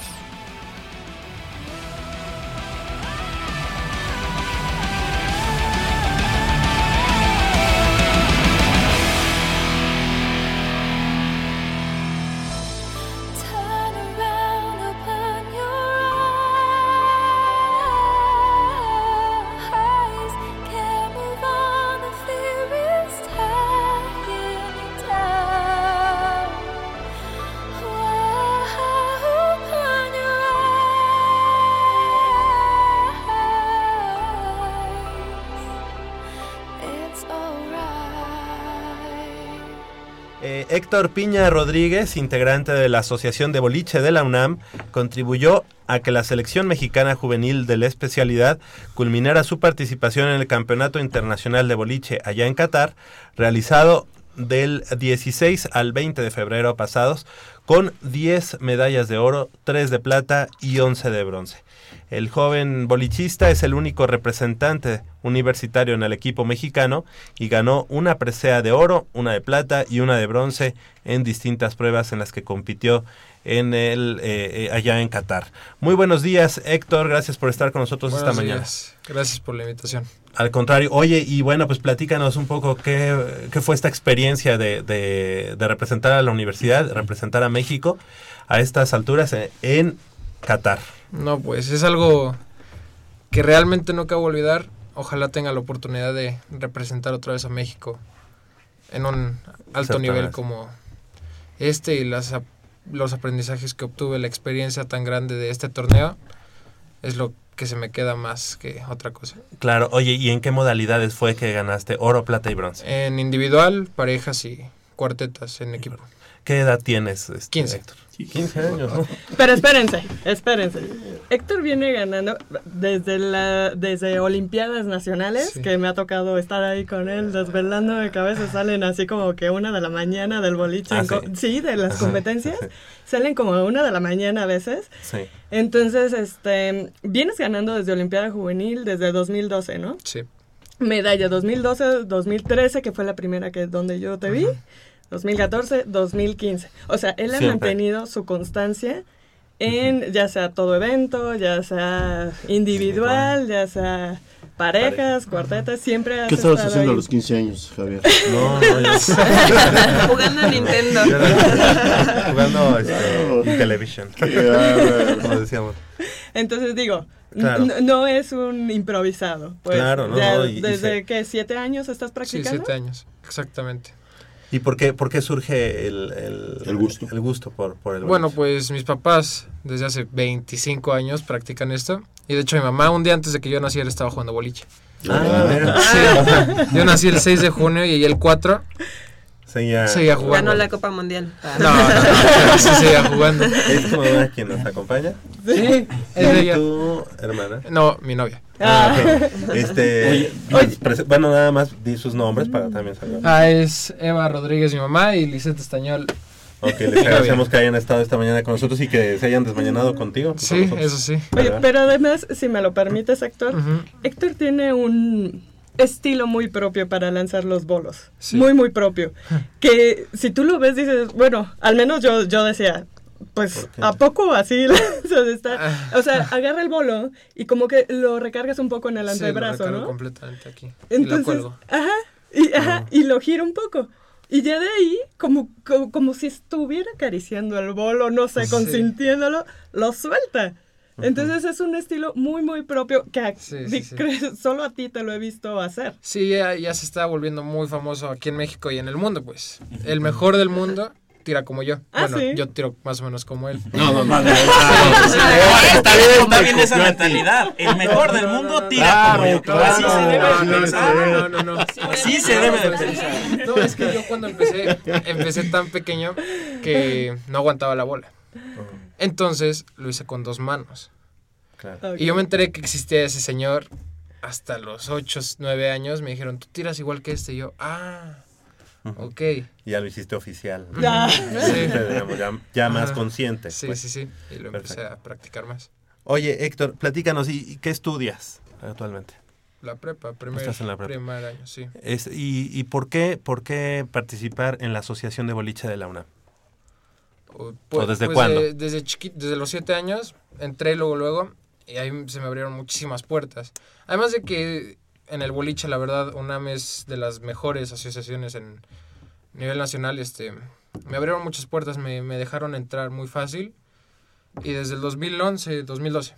Héctor Piña Rodríguez, integrante de la Asociación de Boliche de la UNAM, contribuyó a que la selección mexicana juvenil de la especialidad culminara su participación en el Campeonato Internacional de Boliche allá en Qatar, realizado del 16 al 20 de febrero pasados, con 10 medallas de oro, 3 de plata y 11 de bronce. El joven bolichista es el único representante universitario en el equipo mexicano y ganó una presea de oro, una de plata y una de bronce en distintas pruebas en las que compitió en el eh, eh, allá en Qatar. Muy buenos días, Héctor, gracias por estar con nosotros Buenos esta mañana. días. Gracias por la invitación. Al contrario, oye, y bueno, pues platícanos un poco qué, qué fue esta experiencia de, de- de representar a la universidad, representar a México a estas alturas eh, en Qatar. No, pues es algo que realmente no acabo de olvidar. Ojalá tenga la oportunidad de representar otra vez a México en un alto nivel como este y las, los aprendizajes que obtuve, la experiencia tan grande de este torneo, es lo que se me queda más que otra cosa. Claro, oye, ¿y en qué modalidades fue que ganaste oro, plata y bronce? En individual, parejas y cuartetas en equipo. ¿Qué edad tienes, este, 15. Héctor? 15 años, ¿no? Pero espérense, espérense. Héctor viene ganando desde la desde Olimpiadas Nacionales, que me ha tocado estar ahí con él, desvelando de cabeza, salen así como que una de la mañana del boliche. Ah, sí. sí, de las competencias. Salen como a una de la mañana a veces. Sí. Entonces, este, vienes ganando desde Olimpiada Juvenil desde 2012, ¿no? Sí. Medalla 2012, 2013, que fue la primera que donde yo te vi. 2014, 2015. O sea, él ha Siempre. mantenido su constancia en ya sea todo evento, ya sea individual, ya sea parejas, cuartetas, siempre ¿Qué estabas haciendo a ahí. los 15 años, Javier? No, no, yo- Jugando a Nintendo. Jugando este, en televisión. Qué bárbaro. Como decíamos. Entonces digo, Claro. no es un improvisado. Pues, Claro, no, ya no, y- y desde se- que siete años estás Sí, practicando. siete años, exactamente. ¿Y por qué, por qué surge el, el, gusto? El gusto por, por el Bueno, pues mis papás desde hace 25 años practican esto. Y de hecho mi mamá un día antes de que yo naciera estaba jugando boliche. Ah. Sí, yo nací el 6 de junio y ella el 4 Seguía, seguía jugando. Ganó la Copa Mundial. No, no, no, sí seguía jugando. ¿Es tu mamá quien nos acompaña? Sí, es ¿Y de ella. tu hermana? No, mi novia. Ah, ok. Este, pues, prese- bueno, nada más di sus nombres para también saber. Ah, es Eva Rodríguez, mi mamá, y Lisette Estañol. Ok, les agradecemos que hayan estado esta mañana con nosotros y que se hayan desmañanado contigo. Sí, con eso sí. Oye, pero además, si me lo permites, Héctor. Héctor tiene un estilo muy propio para lanzar los bolos. Sí. Muy, muy propio. Que si tú lo ves, dices, bueno, al menos yo, yo decía, pues, ¿a poco así lanzas esta? O sea, agarra el bolo y como que lo recargas un poco en el Sí, lo antebrazo, ¿no? completamente aquí. y Entonces, lo cuelgo. ajá, y, ajá, y lo gira un poco. Y ya de ahí, como, como, como si estuviera acariciando el bolo, no sé, Sí. consintiéndolo, lo suelta. Entonces es un estilo muy, muy propio que a- Sí, di- sí, sí. cre- solo a ti te lo he visto hacer. Sí, ya, ya se está volviendo muy famoso aquí en México y en el mundo, pues. El mejor del mundo tira como yo. Ah, bueno, ¿sí? yo tiro más o menos como él. No, no, no, no. Está bien, está bien esa mentalidad. El mejor del mundo tira como yo. Claro, Así se debe de no, pensar. no, no, no. Así se debe de pensar. No, es que yo cuando empecé, empecé tan pequeño que no aguantaba la bola. Entonces lo hice con dos manos. Claro. Y yo me enteré que existía ese señor hasta los 8, 9 años me dijeron, tú tiras igual que este. Y yo, ah, ok. Ya lo hiciste oficial. Ah. Sí, digamos, ya, ya más consciente. Sí, pues. sí, sí. Y lo empecé a practicar más. Oye, Héctor, platícanos, ¿y y qué estudias actualmente? La prepa, primer, Estás en la prepa. primer año, sí. Es, y, ¿Y por qué, por qué participar en la Asociación de Boliche de la UNAM? O, ¿O desde pues, cuándo? de- desde chiqui- desde los siete años, entré luego, luego, y ahí se me abrieron muchísimas puertas. Además de que en el boliche, la verdad, UNAM es de las mejores asociaciones en nivel nacional, este, me abrieron muchas puertas, me, me dejaron entrar muy fácil, y desde el 2011, 2012,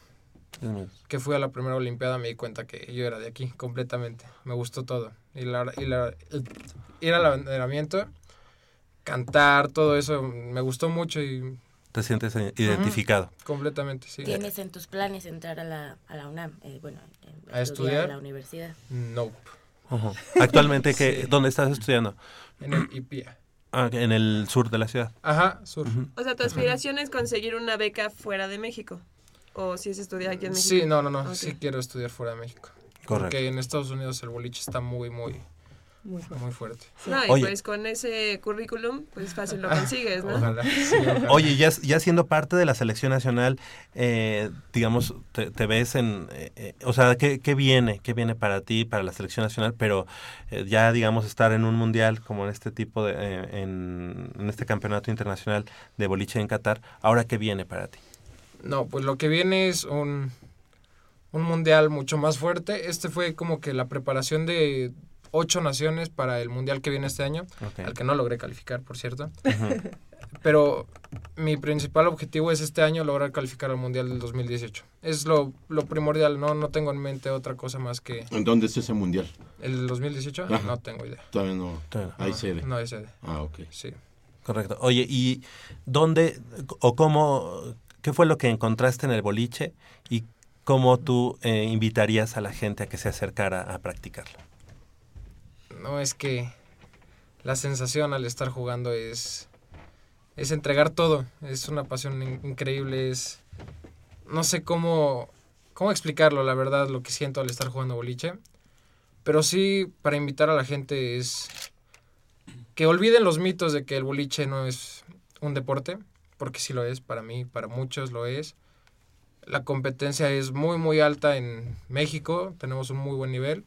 que fui a la primera Olimpiada, me di cuenta que yo era de aquí, completamente. Me gustó todo. Y, la, y la- el- ir al abanderamiento, cantar, todo eso, me gustó mucho y... ¿Te sientes identificado? Completamente, sí. ¿Tienes en tus planes entrar a la, a la UNAM? Eh, bueno, eh, ¿A estudiar? a la universidad. Nope. Ujú. Actualmente, ¿qué, ¿dónde estás estudiando? En el IPIA. Ah, en el sur de la ciudad. Ajá, sur. O sea, tu aspiración es conseguir una beca fuera de México. O si es estudiar aquí en México. Sí, no, no, no. Ok. Sí quiero estudiar fuera de México. Correcto. Porque en Estados Unidos el boliche está muy, muy, Muy muy fuerte. No, y Oye. pues con ese currículum, pues fácil lo consigues, ¿no? Ojalá. sí, ojalá. Oye, ya, ya siendo parte de la selección nacional, eh, digamos, te, te ves en, eh, eh, o sea, ¿qué, qué viene? ¿Qué viene para ti, para la selección nacional? Pero eh, ya, digamos, estar en un mundial como en este tipo de, eh, en, en este campeonato internacional de boliche en Qatar, ¿ahora qué viene para ti? No, pues lo que viene es un, un mundial mucho más fuerte. Este fue como que la preparación de ocho naciones para el mundial que viene este año, al que no logré calificar, por cierto. Pero mi principal objetivo es este año lograr calificar al mundial del 2018. Es lo, lo primordial, no, no tengo en mente otra cosa más que ¿En dónde es ese mundial? el del 2018. Ajá. No tengo idea. Todavía no Todavía hay No, sede. No hay sede. Ah, ok. Sí. Correcto. Oye, ¿y dónde o cómo, qué fue lo que encontraste en el boliche y cómo tú eh, invitarías a la gente a que se acercara a practicarlo? No, es que la sensación al estar jugando es, es entregar todo. Es una pasión in- increíble. Es, no sé cómo, cómo explicarlo, la verdad, lo que siento al estar jugando boliche. Pero sí, para invitar a la gente es que olviden los mitos de que el boliche no es un deporte, porque sí lo es, para mí, para muchos lo es. La competencia es muy, muy alta en México, tenemos un muy buen nivel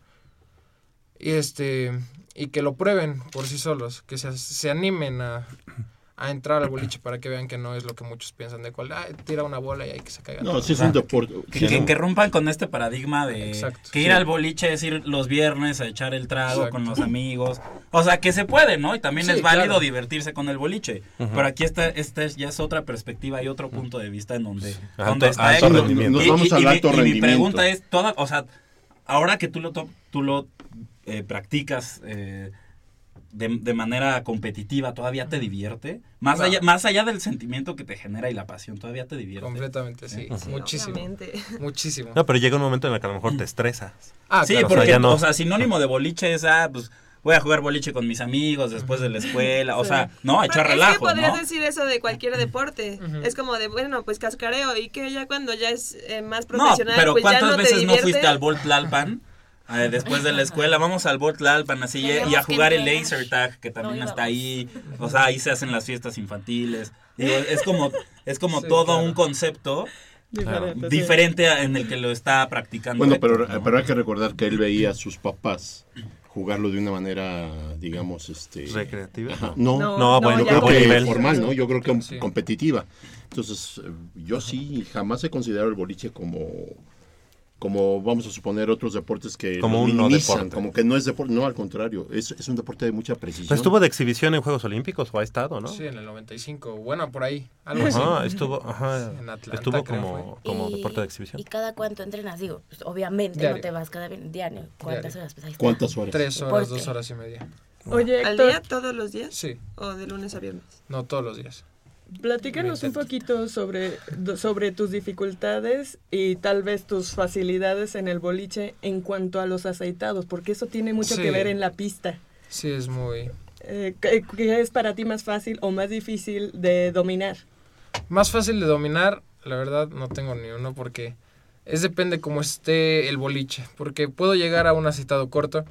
y este y que lo prueben por sí solos, que se, se animen a, a entrar al boliche para que vean que no es lo que muchos piensan de cual, "Ay, tira una bola y hay que se caiga. No, todo". sí es un deporte. Que, sí, que- no. que rompan con este paradigma de Exacto. que ir Sí. al boliche es ir los viernes a echar el trago Exacto. con los amigos. O sea, que se puede, ¿no? Y también Sí, es válido claro. divertirse con el boliche. Pero aquí está, esta es- ya es otra perspectiva y otro punto de vista en donde, Alto- donde está alto Héctor. rendimiento. Nos Y- vamos y- al y mi- y mi pregunta es, toda, o sea, ahora que tú lo, tú lo eh, practicas eh, de, de manera competitiva, ¿todavía te divierte? Más, No. allá, más allá del sentimiento que te genera y la pasión, ¿todavía te divierte? Completamente, sí. Sí, Muchísimo. obviamente. Muchísimo. No, pero llega un momento en el que a lo mejor te estresas. Ah, sí, claro. o sea, porque, ya no. o sea, sinónimo de boliche es, ah, pues, voy a jugar boliche con mis amigos después de la escuela, o Sí. sea, no, echar Pero relajo, Es que podrías ¿no? decir eso de cualquier deporte. Es como de, bueno, pues cascareo y que ya cuando ya es eh, más No, profesional, pero pues ya ¿cuántas no te veces no fuiste al Bolt Lalpan? Eh, después de la escuela, vamos al Bolt Lalpan así y- y a jugar el laser tag que también No está ahí, o sea, ahí se hacen las fiestas infantiles. Digo, es como es como Sí, todo claro. un concepto Diferente, en el que lo está practicando. Bueno, pero, pero hay que recordar que él veía a sus papás jugarlo de una manera, digamos, este... ¿Recreativa? Ajá. No. No, No, bueno, yo creo que Nivel. formal, ¿no? Yo creo que Sí. competitiva. Entonces, eh, yo sí jamás he considerado el boliche como como vamos a suponer otros deportes que Como un no minimizan, deporte. como que no es deporte, no, al contrario, es, es un deporte de mucha precisión. Pues estuvo de exhibición en Juegos Olímpicos o ha estado, ¿no? Sí, en el 95. Bueno, por ahí. Algo así. Ajá, estuvo, ajá, En Atlanta, estuvo como, como Y- deporte de exhibición. ¿Y cada cuánto entrenas? Digo, pues, obviamente Diario. no te vas cada diario. ¿Cuántas Diario. horas? Pues ahí está. ¿Cuántas horas? Tres horas, dos horas y media. Oye, ¿Al día todos los días? Sí, ¿O de lunes a viernes? no todos los días. Platícanos un poquito sobre, sobre tus dificultades y tal vez tus facilidades en el boliche en cuanto a los aceitados, porque eso tiene mucho Sí. que ver en la pista. Sí, es muy... Eh, ¿qué, qué es para ti más fácil o más difícil de dominar? Más fácil de dominar, la verdad, no tengo ni uno porque Es depende cómo esté el boliche, porque puedo llegar a un aceitado corto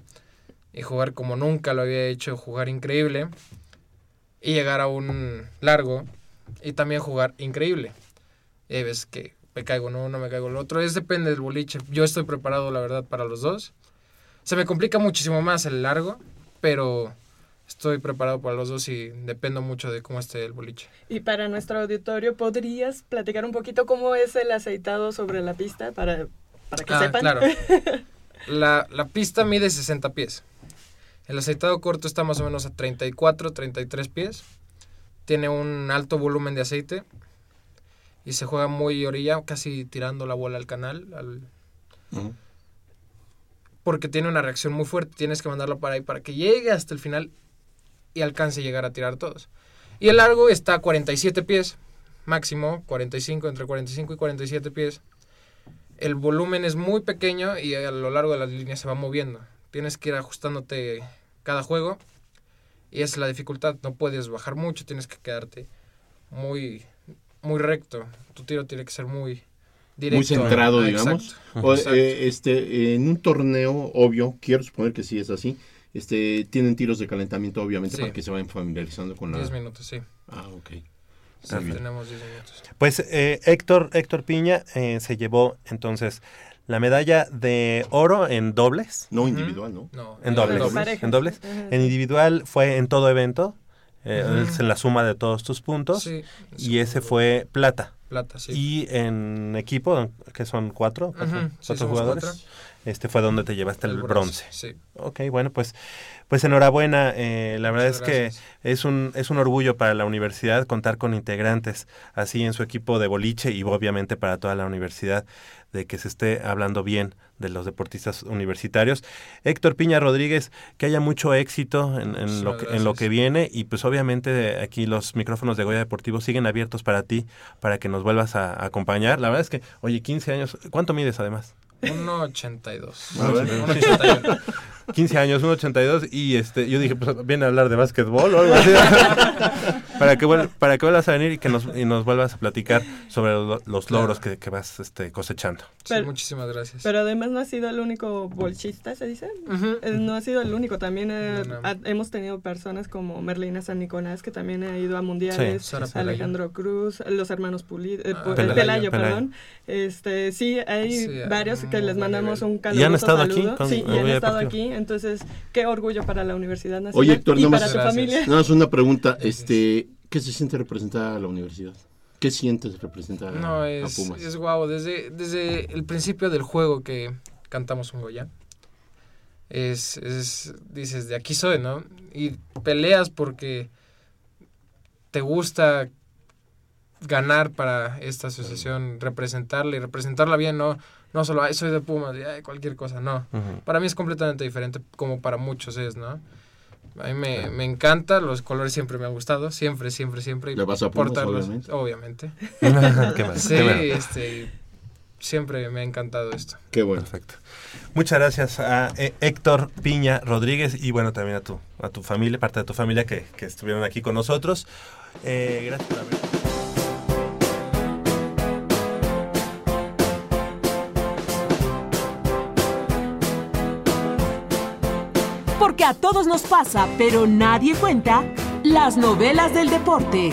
y jugar como nunca lo había hecho, jugar increíble, y llegar a un largo y también jugar increíble. Hay veces que me caigo en uno, me caigo en el otro, es depende del boliche. Yo estoy preparado, la verdad, para los dos. Se me complica muchísimo más el largo, pero estoy preparado para los dos y dependo mucho de cómo esté el boliche. Y para nuestro auditorio, ¿podrías platicar un poquito cómo es el aceitado sobre la pista para, para que Ah, sepan? claro. La, la pista mide 60 pies. El aceitado corto está más o menos a 34, 33 pies. Tiene un alto volumen de aceite. Y se juega muy orilla, casi tirando la bola al canal. al- Porque tiene una reacción muy fuerte. Tienes que mandarlo para ahí para que llegue hasta el final y alcance a llegar a tirar todos. Y el largo está a 47 pies, máximo 45, entre 45 y 47 pies. El volumen es muy pequeño y a lo largo de las líneas se va moviendo. Tienes que ir ajustándote cada juego y esa es la dificultad. No puedes bajar mucho, tienes que quedarte muy, muy recto. Tu tiro tiene que ser muy directo. Muy centrado, Ah, digamos. exacto. O, Exacto. eh, este, en un torneo, obvio, quiero suponer que sí es así. Este, tienen tiros de calentamiento, obviamente, Sí. para que se vayan familiarizando con la. 10 minutos, sí. Ah, ok. Sí, tenemos 10 minutos. Pues eh, Héctor, Héctor Piña eh, se llevó entonces la medalla de oro en dobles. No individual, ¿no? No, En en dobles. En dobles. En individual fue en todo evento. eh, en la suma de todos tus puntos. Sí, y ese fue plata. Plata, sí. Y en equipo, que son cuatro, cuatro, sí, jugadores. cuatro. Este fue donde te llevaste el, El bronce. bronce, sí. Ok, bueno, pues, pues enhorabuena. eh, la verdad Muchas es que es un, es un orgullo para la universidad contar con integrantes así en su equipo de boliche y obviamente para toda la universidad de que se esté hablando bien de los deportistas universitarios. Héctor Piña Rodríguez, que haya mucho éxito en, en lo, que, en lo que viene y pues obviamente aquí los micrófonos de Goya Deportivo siguen abiertos para ti, para que nos vuelvas a, a acompañar. La verdad es que, oye, 15 años, ¿cuánto mides además? 1.82. A ver. 1.81. 15 años, 1.82 y este yo dije, pues viene a hablar de básquetbol o algo así. para, que vuel- para que vuelvas a venir y que nos, y nos vuelvas a platicar sobre lo- los Claro. logros que, que vas este, cosechando. Sí, Pero- muchísimas gracias. Pero además no ha sido el único bolchista, ¿se dice? Eh, No ha sido el único. También eh, No, no. ha- hemos tenido personas como Merlina San Nicolás, que también ha ido a mundiales. Sí, Sara Pelayo. Alejandro Cruz, los hermanos Pulido, eh, Ah, Pelayo, perdón. Este, sí, hay Sí, varios que les muy buen mandamos un caluroso Y han estado aquí saludo. con sí, y han estado aquí. Entonces, qué orgullo para la Universidad Nacional Oye, Héctor, y nada para más, tu Gracias. familia. nada más una pregunta. Este, ¿Qué se siente representar a la universidad? ¿Qué sientes representar a- No, a es, Pumas? es guau. Desde, desde el principio del juego que cantamos un Goya, es, es, dices, de aquí soy, ¿no? Y peleas porque te gusta ganar para esta asociación, representarla y representarla bien, no, no solo, ay, soy de Pumas, y ay, cualquier cosa, no. Para mí es completamente diferente, como para muchos es, ¿no? A mí me, me encanta, los colores siempre me han gustado, siempre, siempre, siempre. y ¿Le vas a Pumas, portarlos, obviamente? obviamente. Qué mal, sí, qué este, siempre me ha encantado esto. Qué bueno. Perfecto. Muchas gracias a eh, Héctor Piña Rodríguez y bueno, también a tu, a tu familia, parte de tu familia que, que estuvieron aquí con nosotros. Eh, gracias por haber... Porque a todos nos pasa, pero nadie cuenta las novelas del deporte.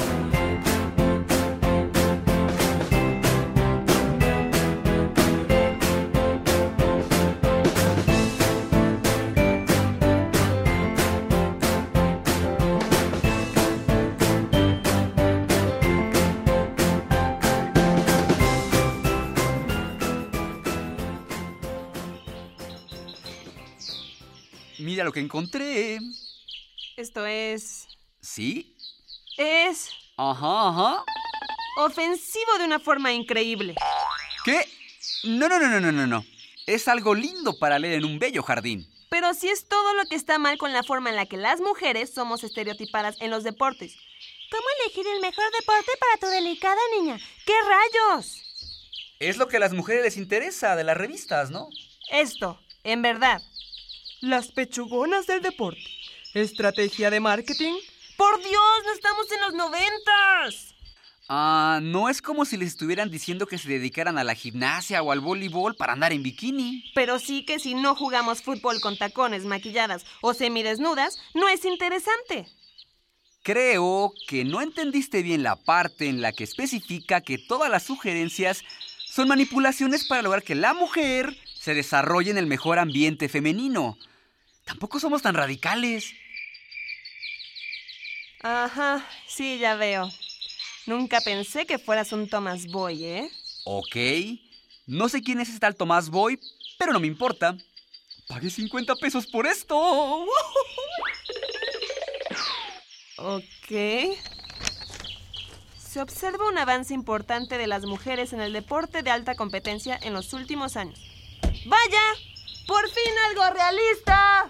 Mira lo que encontré. Esto es... ¿Sí? Es Ajá, ajá. ofensivo de una forma increíble. ¿Qué? No, no, no, no, no, no, no. Es algo lindo para leer en un bello jardín. Pero si es todo lo que está mal con la forma en la que las mujeres somos estereotipadas en los deportes. ¿Cómo elegir el mejor deporte para tu delicada niña? ¿Qué rayos? Es lo que a las mujeres les interesa de las revistas, ¿no? Esto, en verdad. Las pechugonas del deporte. Estrategia de marketing. ¡Por Dios! ¡No estamos en los noventas! Ah, no es como si les estuvieran diciendo que se dedicaran a la gimnasia o al voleibol para andar en bikini. Pero sí que si no jugamos fútbol con tacones, maquilladas o semidesnudas, no es interesante. Creo que no entendiste bien la parte en la que especifica que todas las sugerencias son manipulaciones para lograr que la mujer se desarrolle en el mejor ambiente femenino. Tampoco somos tan radicales. Ajá, sí, ya veo. Nunca pensé que fueras un Thomas Boy, ¿eh? Ok. No sé quién es este tal Tomás Boy, pero no me importa. Pagué 50 pesos por esto. Ok. Se observa un avance importante de las mujeres en el deporte de alta competencia en los últimos años. ¡Vaya! ¡Por fin algo realista!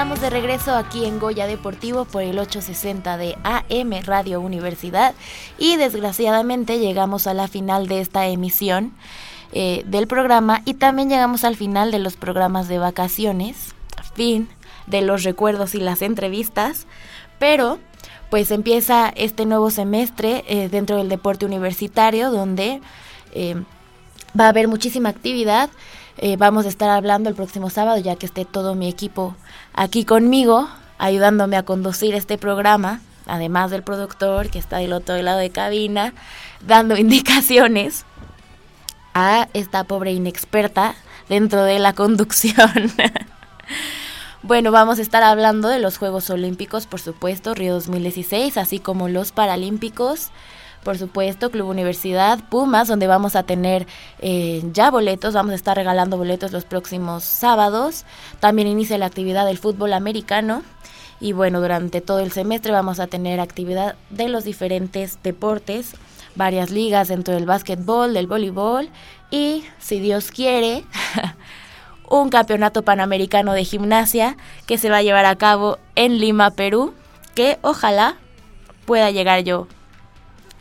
Estamos de regreso aquí en Goya Deportivo por el 860 de AM Radio Universidad y desgraciadamente llegamos a la final de esta emisión eh, del programa y también llegamos al final de los programas de vacaciones, fin de los recuerdos y las entrevistas, pero pues empieza este nuevo semestre eh, dentro del deporte universitario donde eh, va a haber muchísima actividad. Eh, vamos a estar hablando el próximo sábado, ya que esté todo mi equipo aquí conmigo, ayudándome a conducir este programa, además del productor que está del otro lado de cabina, dando indicaciones a esta pobre inexperta dentro de la conducción. Bueno, vamos a estar hablando de los Juegos Olímpicos, por supuesto, Río 2016, así como los Paralímpicos, por supuesto, Club Universidad, Pumas, donde vamos a tener eh, ya boletos, vamos a estar regalando boletos los próximos sábados. También inicia la actividad del fútbol americano. Y bueno, durante todo el semestre vamos a tener actividad de los diferentes deportes, varias ligas dentro del básquetbol, del voleibol y, si Dios quiere, un campeonato panamericano de gimnasia que se va a llevar a cabo en Lima, Perú, que ojalá pueda llegar yo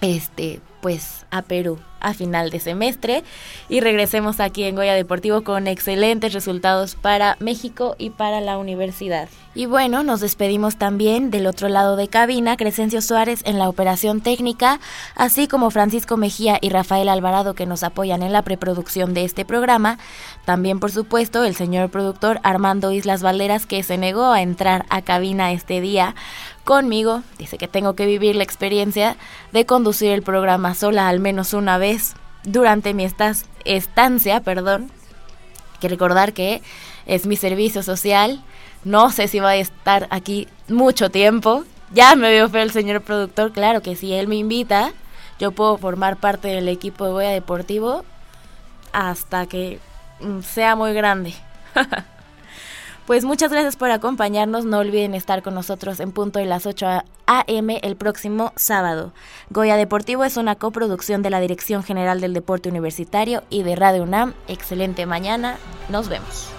este pues a Perú a final de semestre y regresemos aquí en Goya Deportivo con excelentes resultados para México y para la universidad. Y bueno, nos despedimos también del otro lado de cabina, Crescencio Suárez en la operación técnica, así como Francisco Mejía y Rafael Alvarado que nos apoyan en la preproducción de este programa. También, por supuesto, el señor productor Armando Islas Valderas que se negó a entrar a cabina este día conmigo. Dice que tengo que vivir la experiencia de conducir el programa sola al menos una vez durante mi estancia, perdón. Que recordar que es mi servicio social. No sé si va a estar aquí mucho tiempo. Ya me veo feo el señor productor. Claro que si él me invita, yo puedo formar parte del equipo de Goya Deportivo hasta que mm, sea muy grande. Pues muchas gracias por acompañarnos. No olviden estar con nosotros en punto de las 8 a.m. el próximo sábado. Goya Deportivo es una coproducción de la Dirección General del Deporte Universitario y de Radio UNAM. Excelente mañana. Nos vemos.